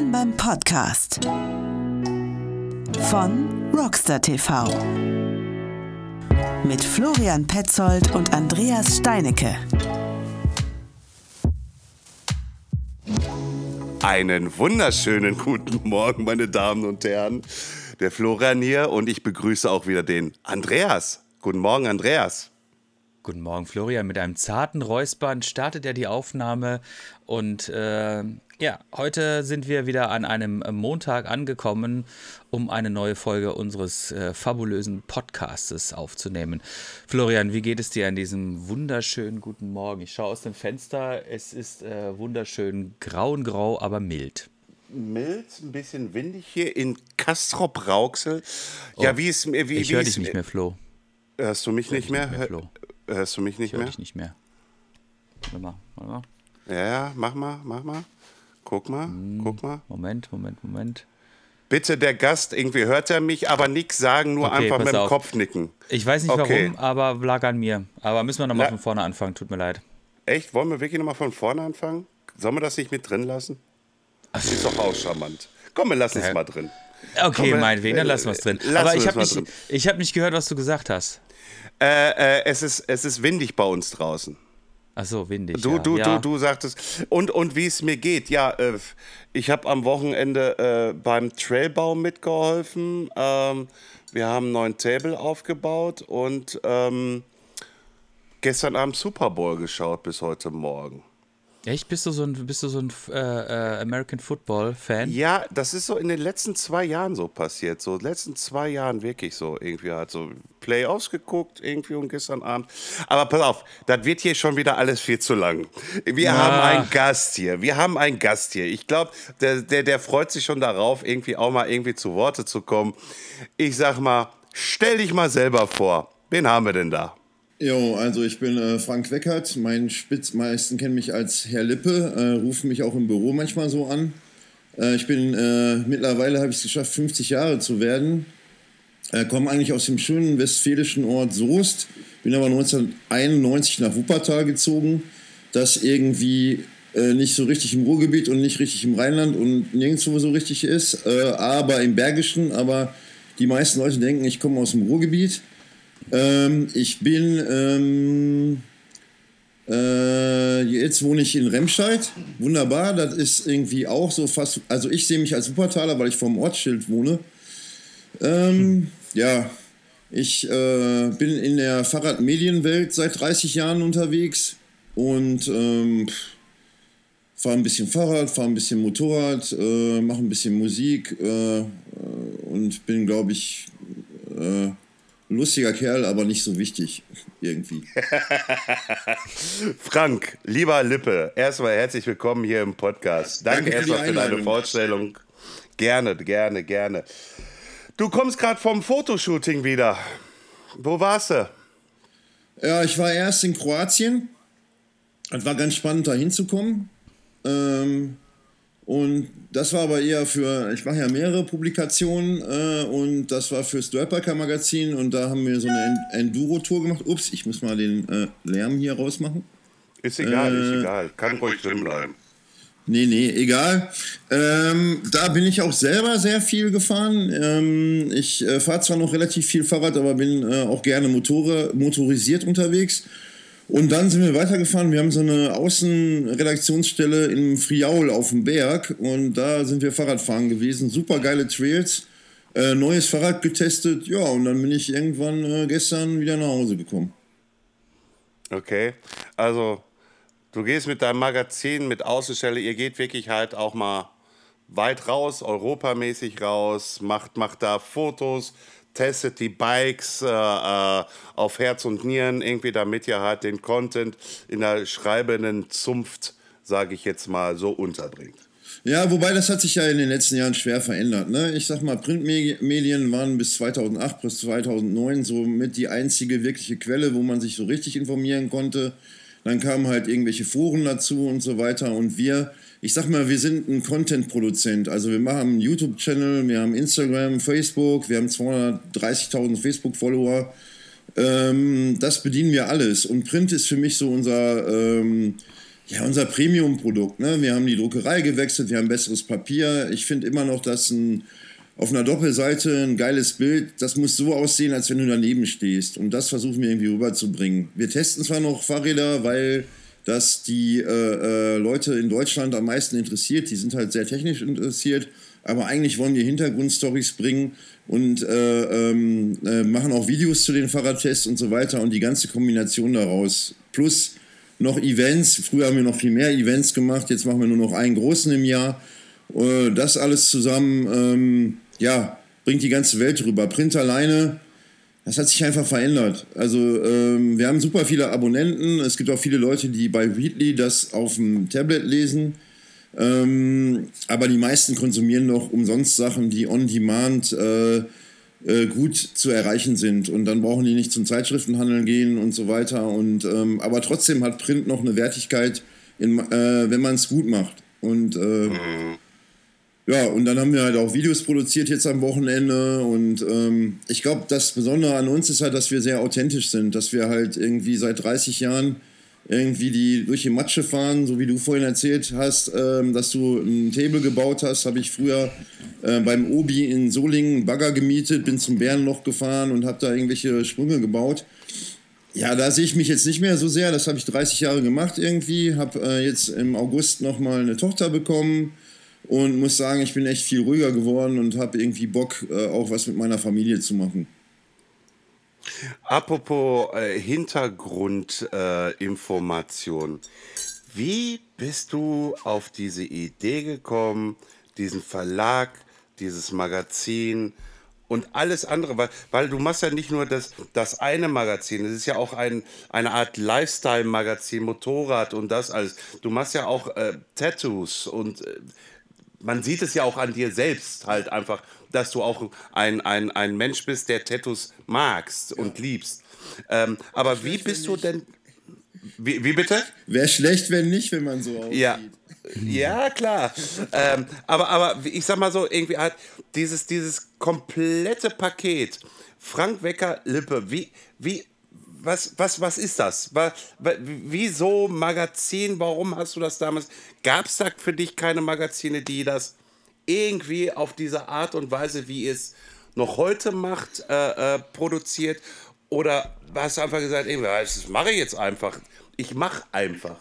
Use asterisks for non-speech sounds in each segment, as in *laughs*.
Willkommen beim Podcast von Rockstar TV mit Florian Petzold und Andreas Steinecke. Einen wunderschönen guten Morgen, meine Damen und Herren. Der Florian hier und ich begrüße auch wieder den Andreas. Guten Morgen, Andreas. Guten Morgen, Florian. Mit einem zarten Räuspern startet er die Aufnahme. Und äh, ja, heute sind wir wieder an einem Montag angekommen, um eine neue Folge unseres äh, fabulösen Podcastes aufzunehmen. Florian, wie geht es dir an diesem wunderschönen guten Morgen? Ich schaue aus dem Fenster. Es ist äh, wunderschön grauengrau, aber mild. Mild, ein bisschen windig hier in Castrop-Rauxel. Ja, Oh, wie es mir. Wie, ich wie höre dich nicht mehr, Flo. Hörst du mich Ich hör nicht mehr? nicht mehr, Flo. Hör- Hörst du mich nicht Ich höre mehr? dich nicht mehr. Warte mal, warte mal. Ja, ja, mach mal, mach mal. Guck mal, Hm. guck mal. Moment, Moment, Moment. Bitte, der Gast, irgendwie hört er mich, aber nichts sagen, nur Okay, einfach mit dem auf. Kopf nicken. Ich weiß nicht Okay. warum, aber lag an mir. Aber müssen wir nochmal von vorne anfangen, tut mir leid. Echt? Wollen wir wirklich nochmal von vorne anfangen? Sollen wir das nicht mit drin lassen? Das ist doch auch charmant. Komm, wir lassen es Ja. mal drin. Okay, Komm, äh, meinetwegen, dann äh, lassen wir es drin. lassen Aber ich es habe nicht, drin. ich hab nicht gehört, was du gesagt hast. Äh, äh, es, ist, es ist windig bei uns draußen. Ach so, windig. Du, ja. du, ja. du, du sagtest. Und, und wie es mir geht. Ja, äh, ich habe am Wochenende äh, beim Trailbau mitgeholfen. Ähm, wir haben einen neuen Table aufgebaut und ähm, gestern Abend Super Bowl geschaut bis heute Morgen. Echt? Bist du so ein, bist du so ein äh, äh, American Football Fan? Ja, das ist so in den letzten zwei Jahren so passiert. So, in den letzten zwei Jahren wirklich so. Irgendwie hat so Playoffs geguckt, irgendwie und gestern Abend. Aber pass auf, das wird hier schon wieder alles viel zu lang. Wir haben einen Gast hier. Wir haben einen Gast hier. Ich glaube, der, der, der freut sich schon darauf, irgendwie auch mal irgendwie zu Worte zu kommen. Ich sag mal, stell dich mal selber vor. Wen haben wir denn da? Jo, also ich bin äh, Frank Weckert. Mein Spitzmeisten kennen mich als Herr Lippe, äh, rufen mich auch im Büro manchmal so an. Äh, ich bin äh, mittlerweile habe ich es geschafft, 50 Jahre zu werden. Äh, komme eigentlich aus dem schönen westfälischen Ort Soest, bin aber 1991 nach Wuppertal gezogen, das irgendwie äh, nicht so richtig im Ruhrgebiet und nicht richtig im Rheinland und nirgendwo so richtig ist, aber im Bergischen. Aber die meisten Leute denken, ich komme aus dem Ruhrgebiet. Ähm, ich bin, ähm, äh, jetzt wohne ich in Remscheid. Wunderbar, das ist irgendwie auch so fast, also ich sehe mich als Wuppertaler, weil ich vorm Ortsschild wohne. Ähm, ja, ich äh, bin in der Fahrradmedienwelt seit 30 Jahren unterwegs und ähm, fahre ein bisschen Fahrrad, fahre ein bisschen Motorrad, äh, mache ein bisschen Musik äh, äh, und bin, glaube ich, äh, lustiger Kerl, aber nicht so wichtig irgendwie. *laughs* Frank, lieber Lippe, erstmal herzlich willkommen hier im Podcast. Danke, Danke erstmal für deine. Vorstellung. Gerne, gerne, gerne. Du kommst gerade vom Fotoshooting wieder. Wo warst du? Ja, ich war erst in Kroatien. Es war ganz spannend, da hinzukommen. Ähm, und das war aber eher für, ich mache ja mehrere Publikationen äh, und das war fürs Dörperker Magazin und da haben wir so eine En- Enduro-Tour gemacht. Ups, ich muss mal den äh, Lärm hier rausmachen. Ist egal, ist Äh, egal. Kann ruhig drin bleiben. Nee, nee, egal. Ähm, da bin ich auch selber sehr viel gefahren. Ähm, ich äh, fahre zwar noch relativ viel Fahrrad, aber bin äh, auch gerne Motore, motorisiert unterwegs. Und dann sind wir weitergefahren. Wir haben so eine Außenredaktionsstelle in Friaul auf dem Berg und da sind wir Fahrradfahren gewesen. Super geile Trails. Äh, neues Fahrrad getestet. Ja, und dann bin ich irgendwann äh, gestern wieder nach Hause gekommen. Okay. Also, du gehst mit deinem Magazin, mit Außenstelle, ihr geht wirklich halt auch mal weit raus, europamäßig raus, macht, macht da Fotos, testet die Bikes äh, äh, auf Herz und Nieren, irgendwie, damit ihr halt den Content in der schreibenden Zunft, sage ich jetzt mal, so unterbringt. Ja, wobei das hat sich ja in den letzten Jahren schwer verändert. Ne? Ich sag mal, Printmedien waren bis 2008, bis 2009 so mit die einzige wirkliche Quelle, wo man sich so richtig informieren konnte. Dann kamen halt irgendwelche Foren dazu und so weiter. Und wir, ich sag mal, wir sind ein Content-Produzent. Also wir machen einen YouTube-Channel, wir haben Instagram, Facebook, wir haben 230.000 Facebook-Follower. Ähm, das bedienen wir alles. Und Print ist für mich so unser, ähm, ja, unser Premium-Produkt. Ne? Wir haben die Druckerei gewechselt, wir haben besseres Papier. Ich finde immer noch, dass ein, auf einer Doppelseite ein geiles Bild, das muss so aussehen, als wenn du daneben stehst. Und das versuchen wir irgendwie rüberzubringen. Wir testen zwar noch Fahrräder, weil das die äh, äh, Leute in Deutschland am meisten interessiert. Die sind halt sehr technisch interessiert. Aber eigentlich wollen wir Hintergrundstories bringen und äh, ähm, äh, machen auch Videos zu den Fahrradtests und so weiter und die ganze Kombination daraus. Plus noch Events. Früher haben wir noch viel mehr Events gemacht, jetzt machen wir nur noch einen großen im Jahr. Äh, das alles zusammen, ähm, ja, bringt die ganze Welt rüber. Print alleine, das hat sich einfach verändert. Also ähm, wir haben super viele Abonnenten. Es gibt auch viele Leute, die bei Readly das auf dem Tablet lesen. Ähm, aber die meisten konsumieren noch umsonst Sachen, die on demand äh, äh, gut zu erreichen sind. Und dann brauchen die nicht zum Zeitschriftenhandel gehen und so weiter. Und, ähm, aber trotzdem hat Print noch eine Wertigkeit, in, äh, wenn man es gut macht. Und äh, mhm. Ja, und dann haben wir halt auch Videos produziert jetzt am Wochenende. Und ähm, ich glaube, das Besondere an uns ist halt, dass wir sehr authentisch sind, dass wir halt irgendwie seit 30 Jahren irgendwie die durch die Matsche fahren, so wie du vorhin erzählt hast, ähm, dass du ein Table gebaut hast, habe ich früher äh, beim Obi in Solingen einen Bagger gemietet, bin zum Bärenloch gefahren und habe da irgendwelche Sprünge gebaut. Ja, da sehe ich mich jetzt nicht mehr so sehr. Das habe ich 30 Jahre gemacht irgendwie. Habe äh, jetzt im August nochmal eine Tochter bekommen und muss sagen, ich bin echt viel ruhiger geworden und habe irgendwie Bock, äh, auch was mit meiner Familie zu machen. Apropos äh, Hintergrundinformation. Wie bist du auf diese Idee gekommen, diesen Verlag, dieses Magazin und alles andere? Weil, weil du machst ja nicht nur das, das eine Magazin, es ist ja auch ein, eine Art Lifestyle-Magazin, Motorrad und das alles. Du machst ja auch äh, Tattoos und äh, man sieht es ja auch an dir selbst halt einfach, dass du auch ein, ein, ein Mensch bist, der Tattoos magst und liebst. Ähm, aber wie bist du denn. Wie, wie bitte? Wäre schlecht, wenn nicht, wenn man so aussieht. Ja. Ja, klar. ähm, aber, aber ich sag mal so, irgendwie halt dieses, dieses komplette Paket, Frank Wecker Lippe, wie, wie, was, was, was ist das? Wieso Magazin? Warum hast du das damals? Gab es da für dich keine Magazine, die das irgendwie auf diese Art und Weise, wie es noch heute macht, äh, äh, produziert? Oder hast du einfach gesagt, ey, das mache ich jetzt einfach. Ich mache einfach.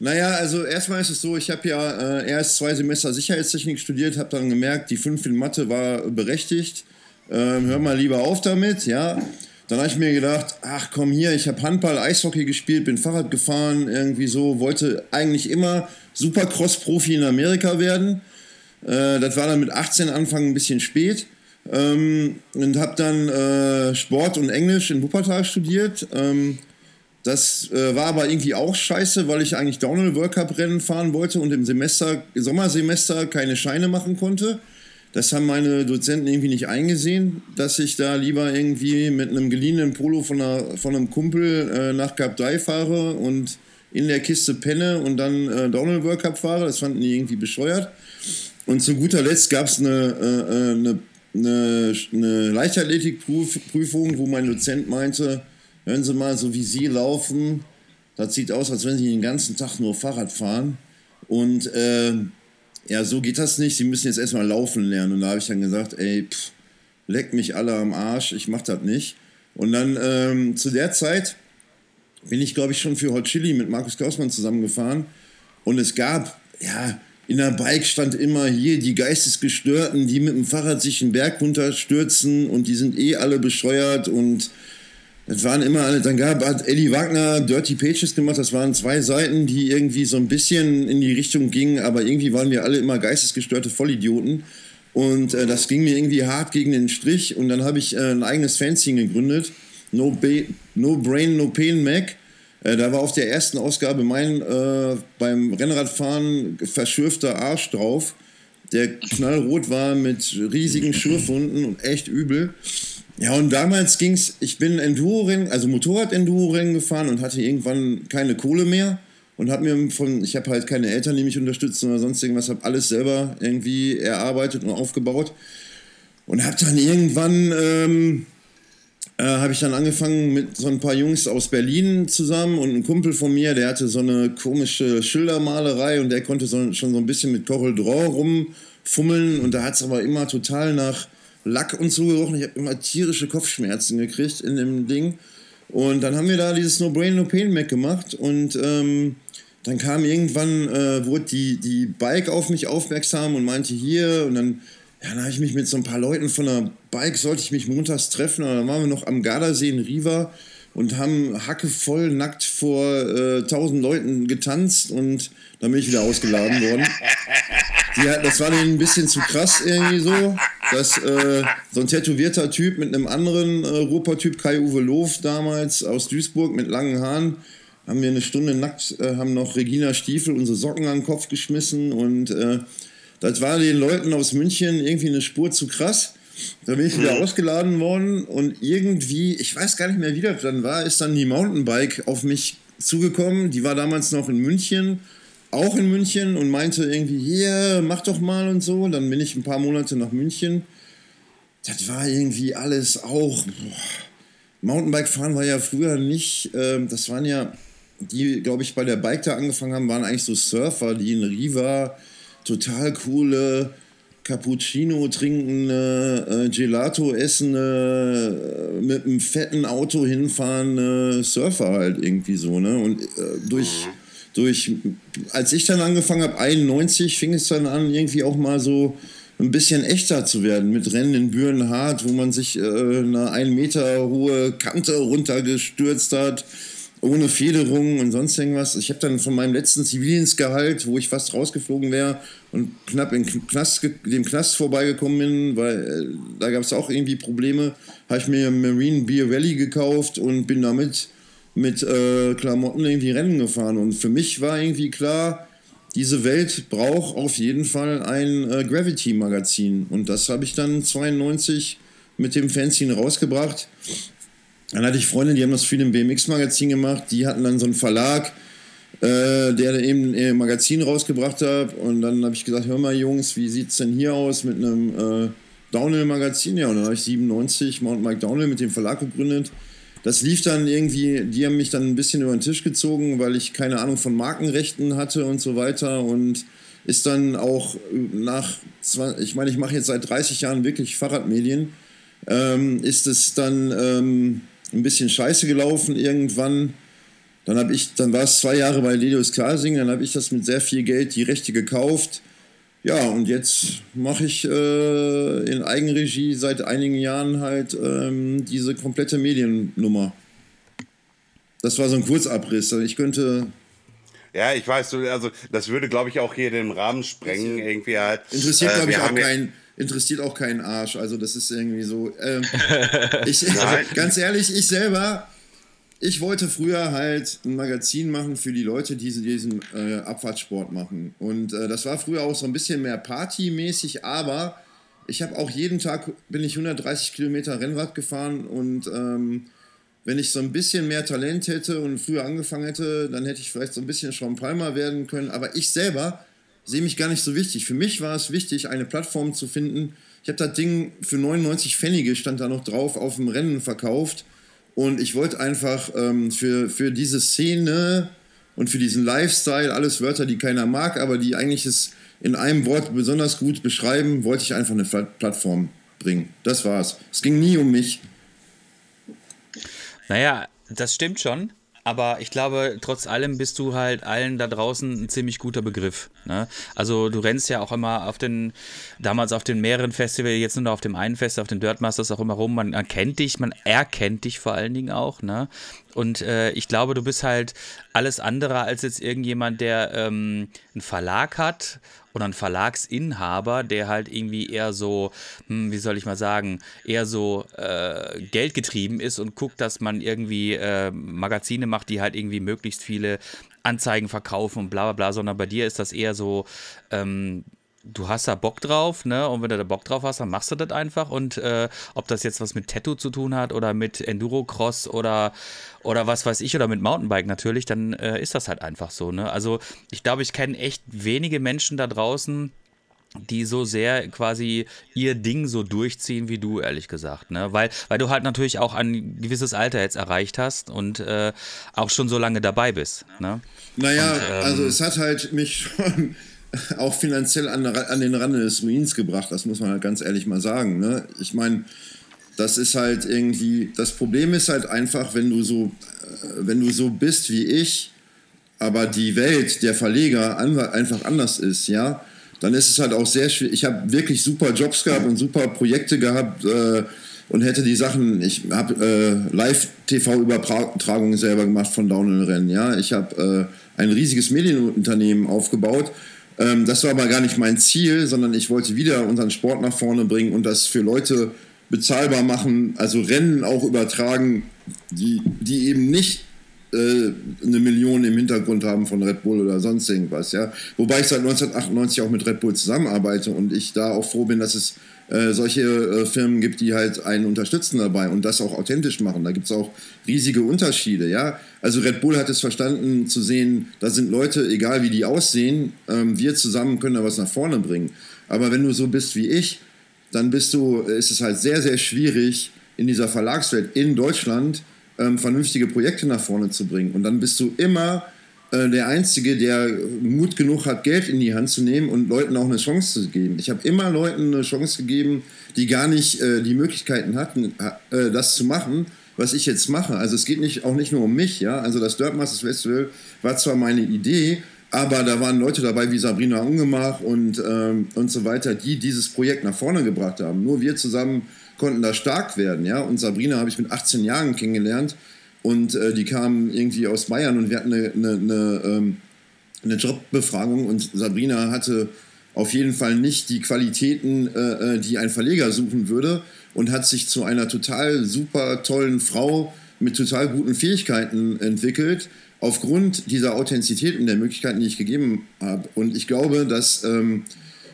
Naja, also erstmal ist es so, ich habe ja äh, erst zwei Semester Sicherheitstechnik studiert, habe dann gemerkt, die 5 in Mathe war berechtigt. Ähm, hör mal lieber auf damit, ja. Dann habe ich mir gedacht, ach komm hier, ich habe Handball, Eishockey gespielt, bin Fahrrad gefahren, irgendwie so, wollte eigentlich immer Supercross-Profi in Amerika werden. Äh, das war dann mit 18 Anfang ein bisschen spät. Ähm, und habe dann äh, Sport und Englisch in Wuppertal studiert. Ähm, das äh, war aber irgendwie auch scheiße, weil ich eigentlich Downhill World Cup Rennen fahren wollte und im Semester, Sommersemester keine Scheine machen konnte. Das haben meine Dozenten irgendwie nicht eingesehen, dass ich da lieber irgendwie mit einem geliehenen Polo von, einer, von einem Kumpel äh, nach Cup 3 fahre und in der Kiste penne und dann äh, Downhill World Cup fahre. Das fanden die irgendwie bescheuert. Und zu guter Letzt gab es eine, äh, eine, eine, eine Leichtathletikprüfung, wo mein Dozent meinte, hören Sie mal, so wie Sie laufen, das sieht aus, als wenn Sie den ganzen Tag nur Fahrrad fahren. Und äh, ja, so geht das nicht, sie müssen jetzt erstmal laufen lernen. Und da habe ich dann gesagt, ey, pff, leck mich alle am Arsch, ich mach das nicht. Und dann ähm, zu der Zeit bin ich, glaube ich, schon für Hot Chili mit Markus Klausmann zusammengefahren. Und es gab, ja, in der Bike stand immer hier die Geistesgestörten, die mit dem Fahrrad sich einen Berg runterstürzen und die sind eh alle bescheuert und es waren immer alle, dann gab, hat Eddie Wagner Dirty Pages gemacht, das waren zwei Seiten, die irgendwie so ein bisschen in die Richtung gingen, aber irgendwie waren wir alle immer geistesgestörte Vollidioten. Und äh, das ging mir irgendwie hart gegen den Strich und dann habe ich äh, ein eigenes Fanzine gegründet, No, Ba no Brain, No Pain Mac. Äh, da war auf der ersten Ausgabe mein äh, beim Rennradfahren verschürfter Arsch drauf, der knallrot war mit riesigen Schürfwunden und echt übel. Ja, und damals ging es, ich bin Enduro-Rennen, also Motorrad-Enduro-Rennen gefahren und hatte irgendwann keine Kohle mehr und habe mir von, ich habe halt keine Eltern, die mich unterstützen oder sonst irgendwas, habe alles selber irgendwie erarbeitet und aufgebaut und habe dann irgendwann ähm, äh, habe ich dann angefangen mit so ein paar Jungs aus Berlin zusammen und ein Kumpel von mir, der hatte so eine komische Schildermalerei und der konnte so, schon so ein bisschen mit Corel Draw rumfummeln und da hat es aber immer total nach Lack und so gerochen. Ich habe immer tierische Kopfschmerzen gekriegt in dem Ding. Und dann haben wir da dieses No Brain No Pain Mac gemacht und ähm, dann kam irgendwann, äh, wurde die, die Bike auf mich aufmerksam und meinte hier und dann ja, dann habe ich mich mit so ein paar Leuten von der Bike, sollte ich mich montags treffen, und dann waren wir noch am Gardasee in Riva und haben Hacke voll nackt vor äh, tausend äh, Leuten getanzt und dann bin ich wieder ausgeladen worden. *laughs* Die, das war denen ein bisschen zu krass irgendwie so, dass äh, so ein tätowierter Typ mit einem anderen äh, Ruhrpott-Typ, Kai-Uwe Loof damals aus Duisburg mit langen Haaren, haben wir eine Stunde nackt, äh, haben noch Regina Stiefel unsere Socken an den Kopf geschmissen und äh, das war den Leuten aus München irgendwie eine Spur zu krass. Da bin ich wieder mhm. ausgeladen worden und irgendwie, ich weiß gar nicht mehr, wie das dann war, ist dann die Mountainbike auf mich zugekommen. Die war damals noch in München, auch in München und meinte irgendwie, hier, mach doch mal und so. Dann bin ich ein paar Monate nach München. Das war irgendwie alles auch. Boah. Mountainbike fahren war ja früher nicht, äh, das waren ja, die, glaube ich, bei der Bike da angefangen haben, waren eigentlich so Surfer, die in Riva total coole Cappuccino trinkende, äh, Gelato essende, äh, mit einem fetten Auto hinfahrende Surfer halt irgendwie so, ne? Und äh, durch, mhm. durch, als ich dann angefangen habe, 91, fing es dann an, irgendwie auch mal so ein bisschen echter zu werden mit Rennen in Bürenhardt, wo man sich äh, eine ein Meter hohe Kante runtergestürzt hat ohne Federung und sonst irgendwas. Ich habe dann von meinem letzten Zivildienstgehalt, wo ich fast rausgeflogen wäre und knapp in Knast, dem Knast vorbeigekommen bin, weil äh, da gab es auch irgendwie Probleme, habe ich mir Marine Beer Valley gekauft und bin damit mit äh, Klamotten irgendwie Rennen gefahren. Und für mich war irgendwie klar, diese Welt braucht auf jeden Fall ein äh, Gravity-Magazin. Und das habe ich dann 92 mit dem Fanzine rausgebracht. Dann hatte ich Freunde, die haben das für den BMX-Magazin gemacht. Die hatten dann so einen Verlag, äh, der eben ein Magazin rausgebracht hat. Und dann habe ich gesagt, hör mal Jungs, wie sieht es denn hier aus mit einem äh, Downhill-Magazin? Ja, und dann habe ich 97 Mount Mike Downhill mit dem Verlag gegründet. Das lief dann irgendwie, die haben mich dann ein bisschen über den Tisch gezogen, weil ich keine Ahnung von Markenrechten hatte und so weiter. Und ist dann auch nach, ich meine, ich mache jetzt seit 30 Jahren wirklich Fahrradmedien, ähm, ist es dann... Ähm, ein bisschen scheiße gelaufen irgendwann. Dann habe ich, dann war es zwei Jahre bei Lelius Klasing, dann habe ich das mit sehr viel Geld die Rechte gekauft. Ja, und jetzt mache ich äh, in Eigenregie seit einigen Jahren halt ähm, diese komplette Mediennummer. Das war so ein Kurzabriss. Ich könnte. Ja, ich weiß, also das würde, glaube ich, auch hier den Rahmen sprengen, irgendwie halt. Interessiert, glaube äh, ich, auch keinen interessiert auch keinen Arsch. Also das ist irgendwie so. Ähm, *laughs* ich, *laughs* ganz ehrlich, ich selber, ich wollte früher halt ein Magazin machen für die Leute, die diesen äh, Abfahrtssport machen. Und äh, das war früher auch so ein bisschen mehr partymäßig, aber ich habe auch jeden Tag bin ich 130 Kilometer Rennrad gefahren und ähm, wenn ich so ein bisschen mehr Talent hätte und früher angefangen hätte, dann hätte ich vielleicht so ein bisschen Sean Palmer werden können. Aber ich selber sehe mich gar nicht so wichtig. Für mich war es wichtig, eine Plattform zu finden. Ich habe das Ding für 99 Pfennige, stand da noch drauf, auf dem Rennen verkauft. Und ich wollte einfach ähm, für, für diese Szene und für diesen Lifestyle, alles Wörter, die keiner mag, aber die eigentlich es in einem Wort besonders gut beschreiben, wollte ich einfach eine Plattform bringen. Das war's. Es ging nie um mich. Naja, das stimmt schon. Aber ich glaube, trotz allem bist du halt allen da draußen ein ziemlich guter Begriff. Ne? Also du rennst ja auch immer auf den, damals auf den mehreren Festivals, jetzt nur noch auf dem einen Fest, auf den Dirt Masters auch immer rum. Man erkennt dich, man erkennt dich vor allen Dingen auch. Ne? Und äh, ich glaube, du bist halt alles andere als jetzt irgendjemand, der ähm, einen Verlag hat oder ein Verlagsinhaber, der halt irgendwie eher so, hm, wie soll ich mal sagen, eher so äh, geldgetrieben ist und guckt, dass man irgendwie äh, Magazine macht, die halt irgendwie möglichst viele Anzeigen verkaufen und bla bla bla, sondern bei dir ist das eher so, ähm, du hast da Bock drauf, ne? Und wenn du da Bock drauf hast, dann machst du das einfach. Und äh, ob das jetzt was mit Tattoo zu tun hat oder mit Enduro-Cross oder, oder was weiß ich, oder mit Mountainbike natürlich, dann äh, ist das halt einfach so, ne? Also ich glaube, ich kenne echt wenige Menschen da draußen, die so sehr quasi ihr Ding so durchziehen wie du, ehrlich gesagt. Ne? Weil, weil du halt natürlich auch ein gewisses Alter jetzt erreicht hast und äh, auch schon so lange dabei bist. Ne? Naja, und, ähm, also es hat halt mich schon *laughs* auch finanziell an, an, den Rande des Ruins gebracht, das muss man halt ganz ehrlich mal sagen. Ne? Ich meine, das ist halt irgendwie, das Problem ist halt einfach, wenn du so, äh, wenn du so bist wie ich, aber die Welt der Verleger einfach anders ist, ja, dann ist es halt auch sehr schwierig. Ich habe wirklich super Jobs gehabt und super Projekte gehabt äh, und hätte die Sachen, ich habe äh, Live-TV-Übertragungen selber gemacht von Downhill-Rennen, ja. Ich habe äh, ein riesiges Medienunternehmen aufgebaut. Ähm, das war aber gar nicht mein Ziel, sondern ich wollte wieder unseren Sport nach vorne bringen und das für Leute bezahlbar machen, also Rennen auch übertragen, die, die eben nicht eine Million im Hintergrund haben von Red Bull oder sonst irgendwas, ja. Wobei ich seit 1998 auch mit Red Bull zusammenarbeite und ich da auch froh bin, dass es äh, solche äh, Firmen gibt, die halt einen unterstützen dabei und das auch authentisch machen. Da gibt es auch riesige Unterschiede, ja. Also Red Bull hat es verstanden zu sehen, da sind Leute, egal wie die aussehen, ähm, wir zusammen können da was nach vorne bringen. Aber wenn du so bist wie ich, dann bist du, ist es halt sehr, sehr schwierig in dieser Verlagswelt in Deutschland ähm, vernünftige Projekte nach vorne zu bringen. Und dann bist du immer äh, der Einzige, der Mut genug hat, Geld in die Hand zu nehmen und Leuten auch eine Chance zu geben. Ich habe immer Leuten eine Chance gegeben, die gar nicht äh, die Möglichkeiten hatten, äh, das zu machen, was ich jetzt mache. Also es geht nicht, auch nicht nur um mich, ja. Also das Dirt Masters Festival war zwar meine Idee, aber da waren Leute dabei wie Sabrina Ungemach und, ähm, und so weiter, die dieses Projekt nach vorne gebracht haben. Nur wir zusammen konnten da stark werden. Ja? Und Sabrina habe ich mit 18 Jahren kennengelernt und äh, die kam irgendwie aus Bayern und wir hatten eine, eine, eine, ähm, eine Jobbefragung und Sabrina hatte auf jeden Fall nicht die Qualitäten, äh, äh, die ein Verleger suchen würde und hat sich zu einer total super tollen Frau mit total guten Fähigkeiten entwickelt aufgrund dieser Authentizität und der Möglichkeiten, die ich gegeben habe. Und ich glaube, dass, ähm,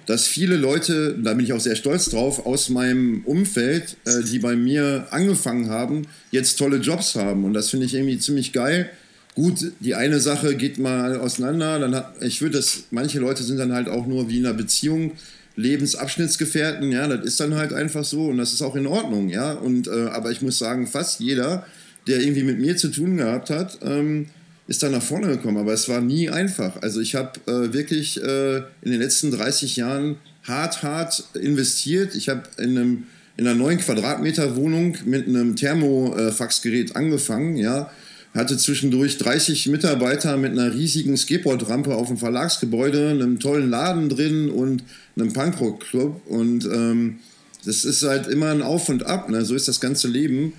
dass viele Leute, da bin ich auch sehr stolz drauf, aus meinem Umfeld, äh, die bei mir angefangen haben, jetzt tolle Jobs haben. Und das finde ich irgendwie ziemlich geil. Gut, die eine Sache geht mal auseinander. Dann hat, ich würde das, manche Leute sind dann halt auch nur wie in einer Beziehung Lebensabschnittsgefährten, ja, das ist dann halt einfach so und das ist auch in Ordnung, ja. Und äh, aber ich muss sagen, fast jeder, der irgendwie mit mir zu tun gehabt hat, ähm, ist da nach vorne gekommen, aber es war nie einfach. Also ich habe äh, wirklich äh, in den letzten 30 Jahren hart, hart investiert. Ich habe in, einem, in einer 9 Quadratmeter Wohnung mit einem Thermofaxgerät angefangen, ja, hatte zwischendurch 30 Mitarbeiter mit einer riesigen Skateboardrampe auf dem Verlagsgebäude, einem tollen Laden drin und einem Punkrock-Club und ähm, das ist halt immer ein Auf und Ab, ne? so ist das ganze Leben.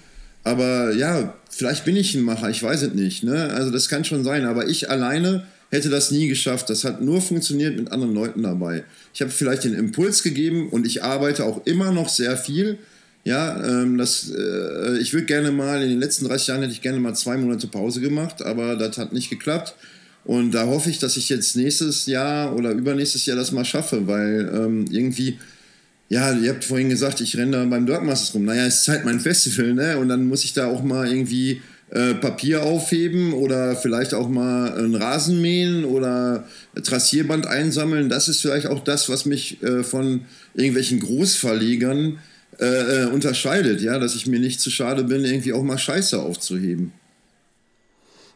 Aber ja, vielleicht bin ich ein Macher, ich weiß es nicht. Ne? Also das kann schon sein. Aber ich alleine hätte das nie geschafft. Das hat nur funktioniert mit anderen Leuten dabei. Ich habe vielleicht den Impuls gegeben und ich arbeite auch immer noch sehr viel. Ja, ähm, das, äh, ich würde gerne mal, in den letzten 30 Jahren hätte ich gerne mal zwei Monate Pause gemacht, aber das hat nicht geklappt. Und da hoffe ich, dass ich jetzt nächstes Jahr oder übernächstes Jahr das mal schaffe, weil ähm, irgendwie ja, ihr habt vorhin gesagt, ich renne da beim Dirtmasters rum. Naja, es ist halt mein Festival, ne? Und dann muss ich da auch mal irgendwie äh, Papier aufheben oder vielleicht auch mal einen Rasen mähen oder Trassierband einsammeln. Das ist vielleicht auch das, was mich äh, von irgendwelchen Großverlegern äh, äh, unterscheidet, ja, dass ich mir nicht zu schade bin, irgendwie auch mal Scheiße aufzuheben.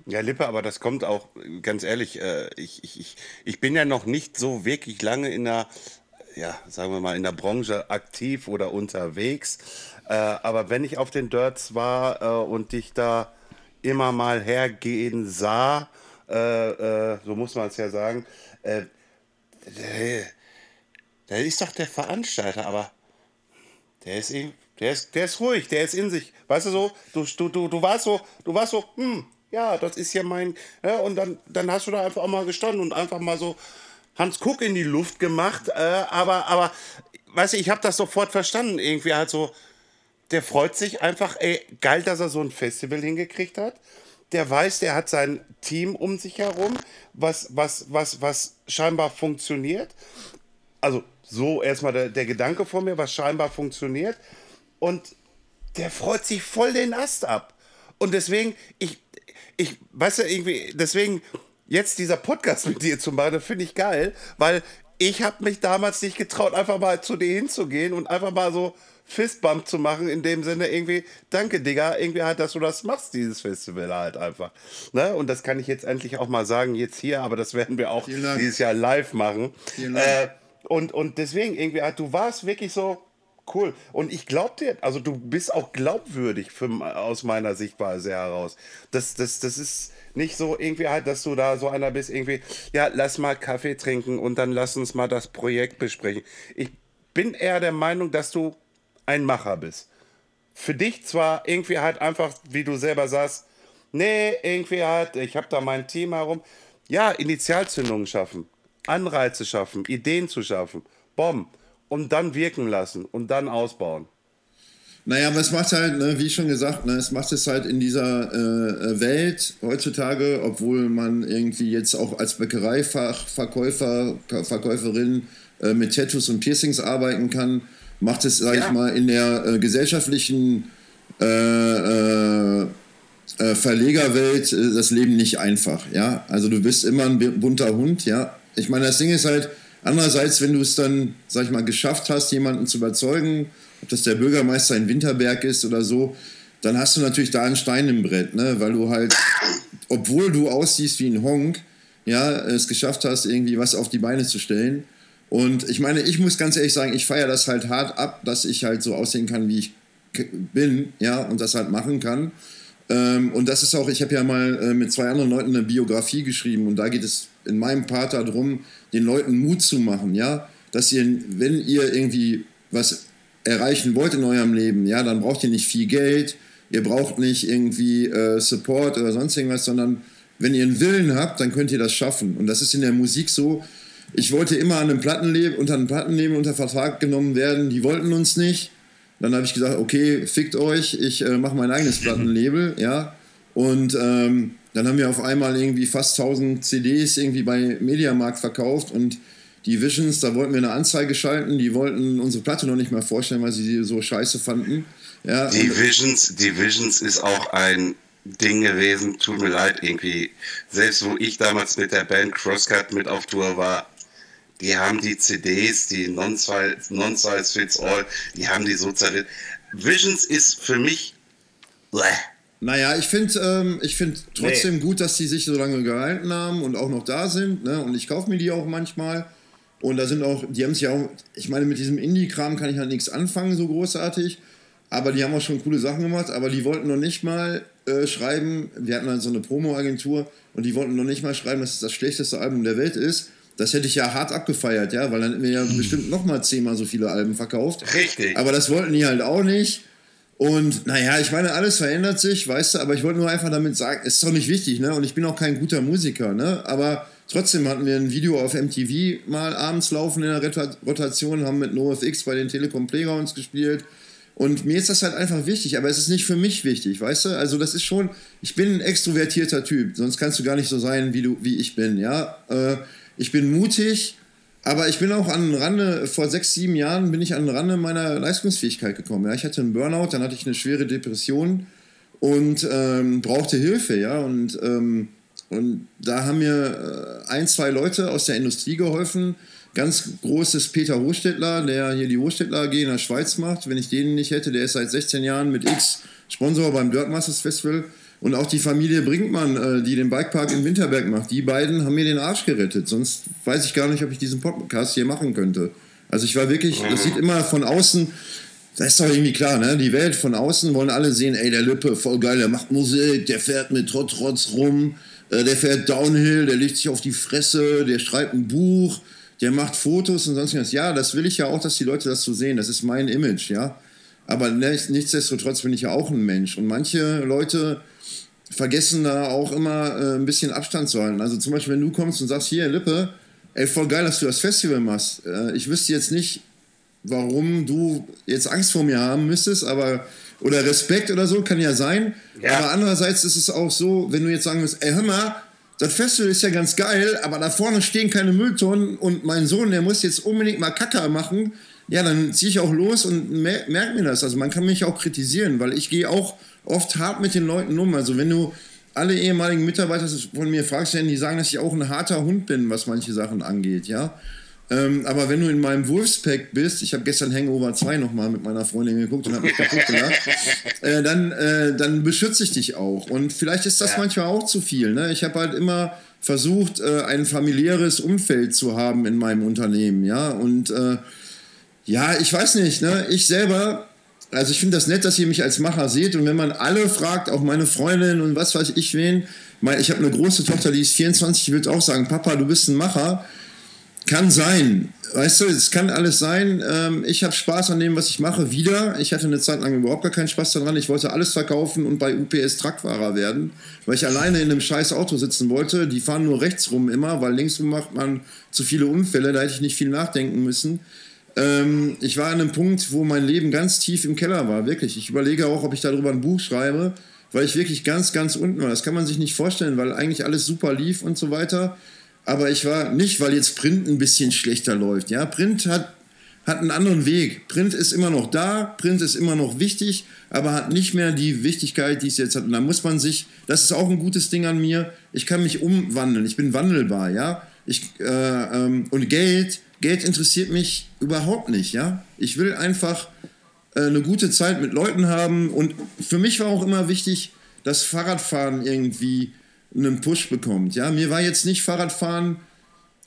Ja, Lippe, aber das kommt auch, ganz ehrlich, äh, ich, ich, ich bin ja noch nicht so wirklich lange in der ja, sagen wir mal, in der Branche aktiv oder unterwegs. Äh, aber wenn ich auf den Dirts war äh, und dich da immer mal hergehen sah, äh, äh so muss man es ja sagen, äh, der, ist doch der Veranstalter, aber der ist, der ist, der ist ruhig, der ist in sich. Weißt du so, du, du, du, du warst so, du warst so, hm, ja, das ist ja mein, ja, und dann, dann hast du da einfach auch mal gestanden und einfach mal so, Hans Kuck in die Luft gemacht, äh, aber, aber, weißt du, ich habe das sofort verstanden. Irgendwie halt so, der freut sich einfach, ey, geil, dass er so ein Festival hingekriegt hat. Der weiß, der hat sein Team um sich herum, was, was, was, was scheinbar funktioniert. Also so erstmal der, der Gedanke von mir, was scheinbar funktioniert. Und der freut sich voll den Ast ab. Und deswegen, ich, ich, weißt du, irgendwie, deswegen jetzt dieser Podcast mit dir zu machen, finde ich geil, weil ich habe mich damals nicht getraut, einfach mal zu dir hinzugehen und einfach mal so Fistbump zu machen, in dem Sinne irgendwie, danke Digga, irgendwie halt, dass du das machst, dieses Festival halt einfach. Ne? Und das kann ich jetzt endlich auch mal sagen, jetzt hier, aber das werden wir auch dieses Jahr live machen. Äh, und, und deswegen irgendwie halt, du warst wirklich so, cool. Und ich glaube dir, also du bist auch glaubwürdig für, aus meiner Sichtweise heraus. Das, das, das ist nicht so irgendwie halt, dass du da so einer bist, irgendwie, ja, lass mal Kaffee trinken und dann lass uns mal das Projekt besprechen. Ich bin eher der Meinung, dass du ein Macher bist. Für dich zwar irgendwie halt einfach, wie du selber sagst, nee, irgendwie halt, ich habe da mein Team herum. Ja, Initialzündungen schaffen, Anreize schaffen, Ideen zu schaffen, Bomben und dann wirken lassen und dann ausbauen. Naja, aber es macht halt, ne, wie schon gesagt, ne, es macht es halt in dieser äh, äh, Welt heutzutage, obwohl man irgendwie jetzt auch als Bäckereifachverkäufer, Verkäuferin äh, mit Tattoos und Piercings arbeiten kann, macht es, sag ja. ich mal, in der äh, gesellschaftlichen äh, äh, Verlegerwelt das Leben nicht einfach, ja. Also du bist immer ein bunter Hund, ja. Ich meine, das Ding ist halt, Andererseits, wenn du es dann, sag ich mal, geschafft hast, jemanden zu überzeugen, ob das der Bürgermeister in Winterberg ist oder so, dann hast du natürlich da einen Stein im Brett, ne? weil du halt, obwohl du aussiehst wie ein Honk, ja, es geschafft hast, irgendwie was auf die Beine zu stellen. Und ich meine, ich muss ganz ehrlich sagen, ich feiere das halt hart ab, dass ich halt so aussehen kann, wie ich bin, ja, und das halt machen kann. Ähm, und das ist auch, ich habe ja mal äh, mit zwei anderen Leuten eine Biografie geschrieben und da geht es in meinem Part darum, den Leuten Mut zu machen, ja, dass ihr, wenn ihr irgendwie was erreichen wollt in eurem Leben, ja, dann braucht ihr nicht viel Geld, ihr braucht nicht irgendwie äh, Support oder sonst irgendwas, sondern wenn ihr einen Willen habt, dann könnt ihr das schaffen. Und das ist in der Musik so. Ich wollte immer an einem Plattenlabel, unter einem Plattenlabel unter Vertrag genommen werden. Die wollten uns nicht. Dann habe ich gesagt, okay, fickt euch, ich äh, mache mein eigenes *laughs* Plattenlabel, ja. Und ähm, dann haben wir auf einmal irgendwie fast 1000 CDs irgendwie bei Mediamarkt verkauft und die Visions, da wollten wir eine Anzeige schalten, die wollten unsere Platte noch nicht mal vorstellen, weil sie sie so scheiße fanden. Ja, die, Visions, die Visions ist auch ein Ding gewesen, tut mir leid, irgendwie. Selbst wo ich damals mit der Band Crosscut mit auf Tour war, die haben die CDs, die Non-Size Fits All, die haben die so zerrissen. Visions ist für mich. Bleh. Naja, ich finde ähm, find trotzdem nee. gut, dass die sich so lange gehalten haben und auch noch da sind. Ne? Und ich kaufe mir die auch manchmal. Und da sind auch, die haben sich auch, ich meine, mit diesem Indie-Kram kann ich halt nichts anfangen, so großartig. Aber die haben auch schon coole Sachen gemacht. Aber die wollten noch nicht mal äh, schreiben, wir hatten halt so eine Promo-Agentur und die wollten noch nicht mal schreiben, dass es das schlechteste Album der Welt ist. Das hätte ich ja hart abgefeiert, ja, weil dann hätten wir ja hm. bestimmt noch mal zehnmal so viele Alben verkauft. Richtig. Aber das wollten die halt auch nicht. Und naja, ich meine, alles verändert sich, weißt du, aber ich wollte nur einfach damit sagen, es ist doch nicht wichtig, ne? Und ich bin auch kein guter Musiker, ne? Aber trotzdem hatten wir ein Video auf MTV mal abends laufen in der Rotation, haben mit NoFX bei den Telekom Playgrounds gespielt. Und mir ist das halt einfach wichtig, aber es ist nicht für mich wichtig, weißt du? Also das ist schon, ich bin ein extrovertierter Typ, sonst kannst du gar nicht so sein, wie du, wie ich bin, ja? Äh, ich bin mutig, aber ich bin auch an den Rande, vor sechs, sieben Jahren bin ich an den Rande meiner Leistungsfähigkeit gekommen. Ja. Ich hatte einen Burnout, dann hatte ich eine schwere Depression und ähm, brauchte Hilfe, ja. Und, ähm, und da haben mir äh, ein, zwei Leute aus der Industrie geholfen. Ganz großes Peter Hochstädtler, der hier die Hochstädtler AG in der Schweiz macht. Wenn ich den nicht hätte, der ist seit 16 Jahren mit X Sponsor beim Dirt Masters Festival. Und auch die Familie Brinkmann, äh, die den Bikepark in Winterberg macht, die beiden haben mir den Arsch gerettet. Sonst weiß ich gar nicht, ob ich diesen Podcast hier machen könnte. Also ich war wirklich, das sieht immer von außen, das ist doch irgendwie klar, ne? Die Welt von außen wollen alle sehen, ey, der Lippe, voll geil, der macht Musik, der fährt mit Trotz Trotz rum, äh, der fährt Downhill, der legt sich auf die Fresse, der schreibt ein Buch, der macht Fotos und sonst was. Ja, das will ich ja auch, dass die Leute das so sehen. Das ist mein Image, ja. Aber nichtsdestotrotz bin ich ja auch ein Mensch. Und manche Leute vergessen da auch immer äh, ein bisschen Abstand zu halten. Also zum Beispiel, wenn du kommst und sagst, hier, Lippe, ey, voll geil, dass du das Festival machst. Äh, ich wüsste jetzt nicht, warum du jetzt Angst vor mir haben müsstest, aber oder Respekt oder so, kann ja sein. Ja. Aber andererseits ist es auch so, wenn du jetzt sagen wirst, ey, hör mal, das Festival ist ja ganz geil, aber da vorne stehen keine Mülltonnen und mein Sohn, der muss jetzt unbedingt mal Kacker machen, ja, dann ziehe ich auch los und mer merke mir das. Also man kann mich auch kritisieren, weil ich gehe auch oft hart mit den Leuten um. Also wenn du alle ehemaligen Mitarbeiter von mir fragst, werden die sagen, dass ich auch ein harter Hund bin, was manche Sachen angeht, ja. Ähm, aber wenn du in meinem Wolfspack bist, ich habe gestern Hangover 2 nochmal mit meiner Freundin geguckt und habe mich kaputt gelacht, *laughs* äh, dann, äh, dann beschütze ich dich auch. Und vielleicht ist das ja. manchmal auch zu viel. Ne? Ich habe halt immer versucht, äh, ein familiäres Umfeld zu haben in meinem Unternehmen. Ja, und äh, ja, ich weiß nicht, ne? ich selber also ich finde das nett, dass ihr mich als Macher seht und wenn man alle fragt, auch meine Freundin und was weiß ich wen, ich habe eine große Tochter, die ist 24, die wird auch sagen, Papa, du bist ein Macher. Kann sein. Weißt du, es kann alles sein. Ähm, ich habe Spaß an dem, was ich mache, wieder. Ich hatte eine Zeit lang überhaupt gar keinen Spaß daran. Ich wollte alles verkaufen und bei UPS Truckfahrer werden, weil ich alleine in einem scheiß Auto sitzen wollte. Die fahren nur rechts rum immer, weil links rum macht man zu viele Unfälle. Da hätte ich nicht viel nachdenken müssen. Ähm, ich war an einem Punkt, wo mein Leben ganz tief im Keller war, wirklich. Ich überlege auch, ob ich darüber ein Buch schreibe, weil ich wirklich ganz, ganz unten war. Das kann man sich nicht vorstellen, weil eigentlich alles super lief und so weiter aber ich war nicht, weil jetzt Print ein bisschen schlechter läuft. Ja, Print hat, hat einen anderen Weg. Print ist immer noch da, Print ist immer noch wichtig, aber hat nicht mehr die Wichtigkeit, die es jetzt hat. Und da muss man sich, das ist auch ein gutes Ding an mir, ich kann mich umwandeln, ich bin wandelbar, ja. Ich, äh, ähm, und Geld, Geld interessiert mich überhaupt nicht, ja. Ich will einfach äh, eine gute Zeit mit Leuten haben und für mich war auch immer wichtig, dass Fahrradfahren irgendwie einen Push bekommt. Ja, mir war jetzt nicht Fahrradfahren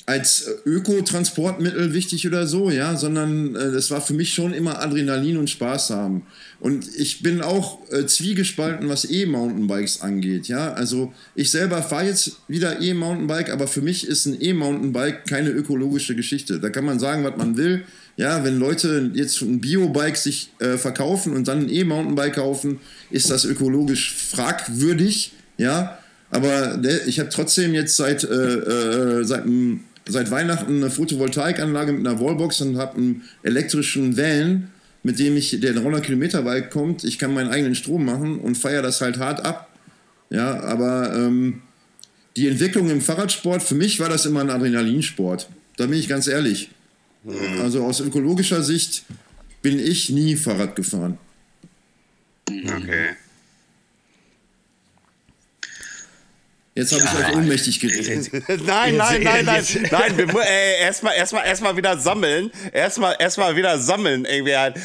als Ökotransportmittel wichtig oder so, ja, sondern äh, das war für mich schon immer Adrenalin und Spaß haben. Und ich bin auch äh, zwiegespalten, was E-Mountainbikes angeht, ja. Also ich selber fahre jetzt wieder E-Mountainbike, aber für mich ist ein E-Mountainbike keine ökologische Geschichte. Da kann man sagen, was man will. Ja, wenn Leute jetzt ein Biobike sich äh, verkaufen und dann ein E-Mountainbike kaufen, ist das ökologisch fragwürdig, ja. Aber der, ich habe trotzdem jetzt seit, äh, äh, seit, seit Weihnachten eine Photovoltaikanlage mit einer Wallbox und habe einen elektrischen Van, mit dem ich, der 300 Kilometer weit kommt. Ich kann meinen eigenen Strom machen und feiere das halt hart ab. Ja, aber ähm, die Entwicklung im Fahrradsport, für mich war das immer ein Adrenalinsport. Da bin ich ganz ehrlich. Also aus ökologischer Sicht bin ich nie Fahrrad gefahren. Okay. Jetzt habe ich euch ohnmächtig geredet. *laughs* nein, nein, nein, nein, nein. Wir, äh, erstmal erstmal erstmal wieder sammeln. Erstmal erstmal wieder sammeln irgendwie halt.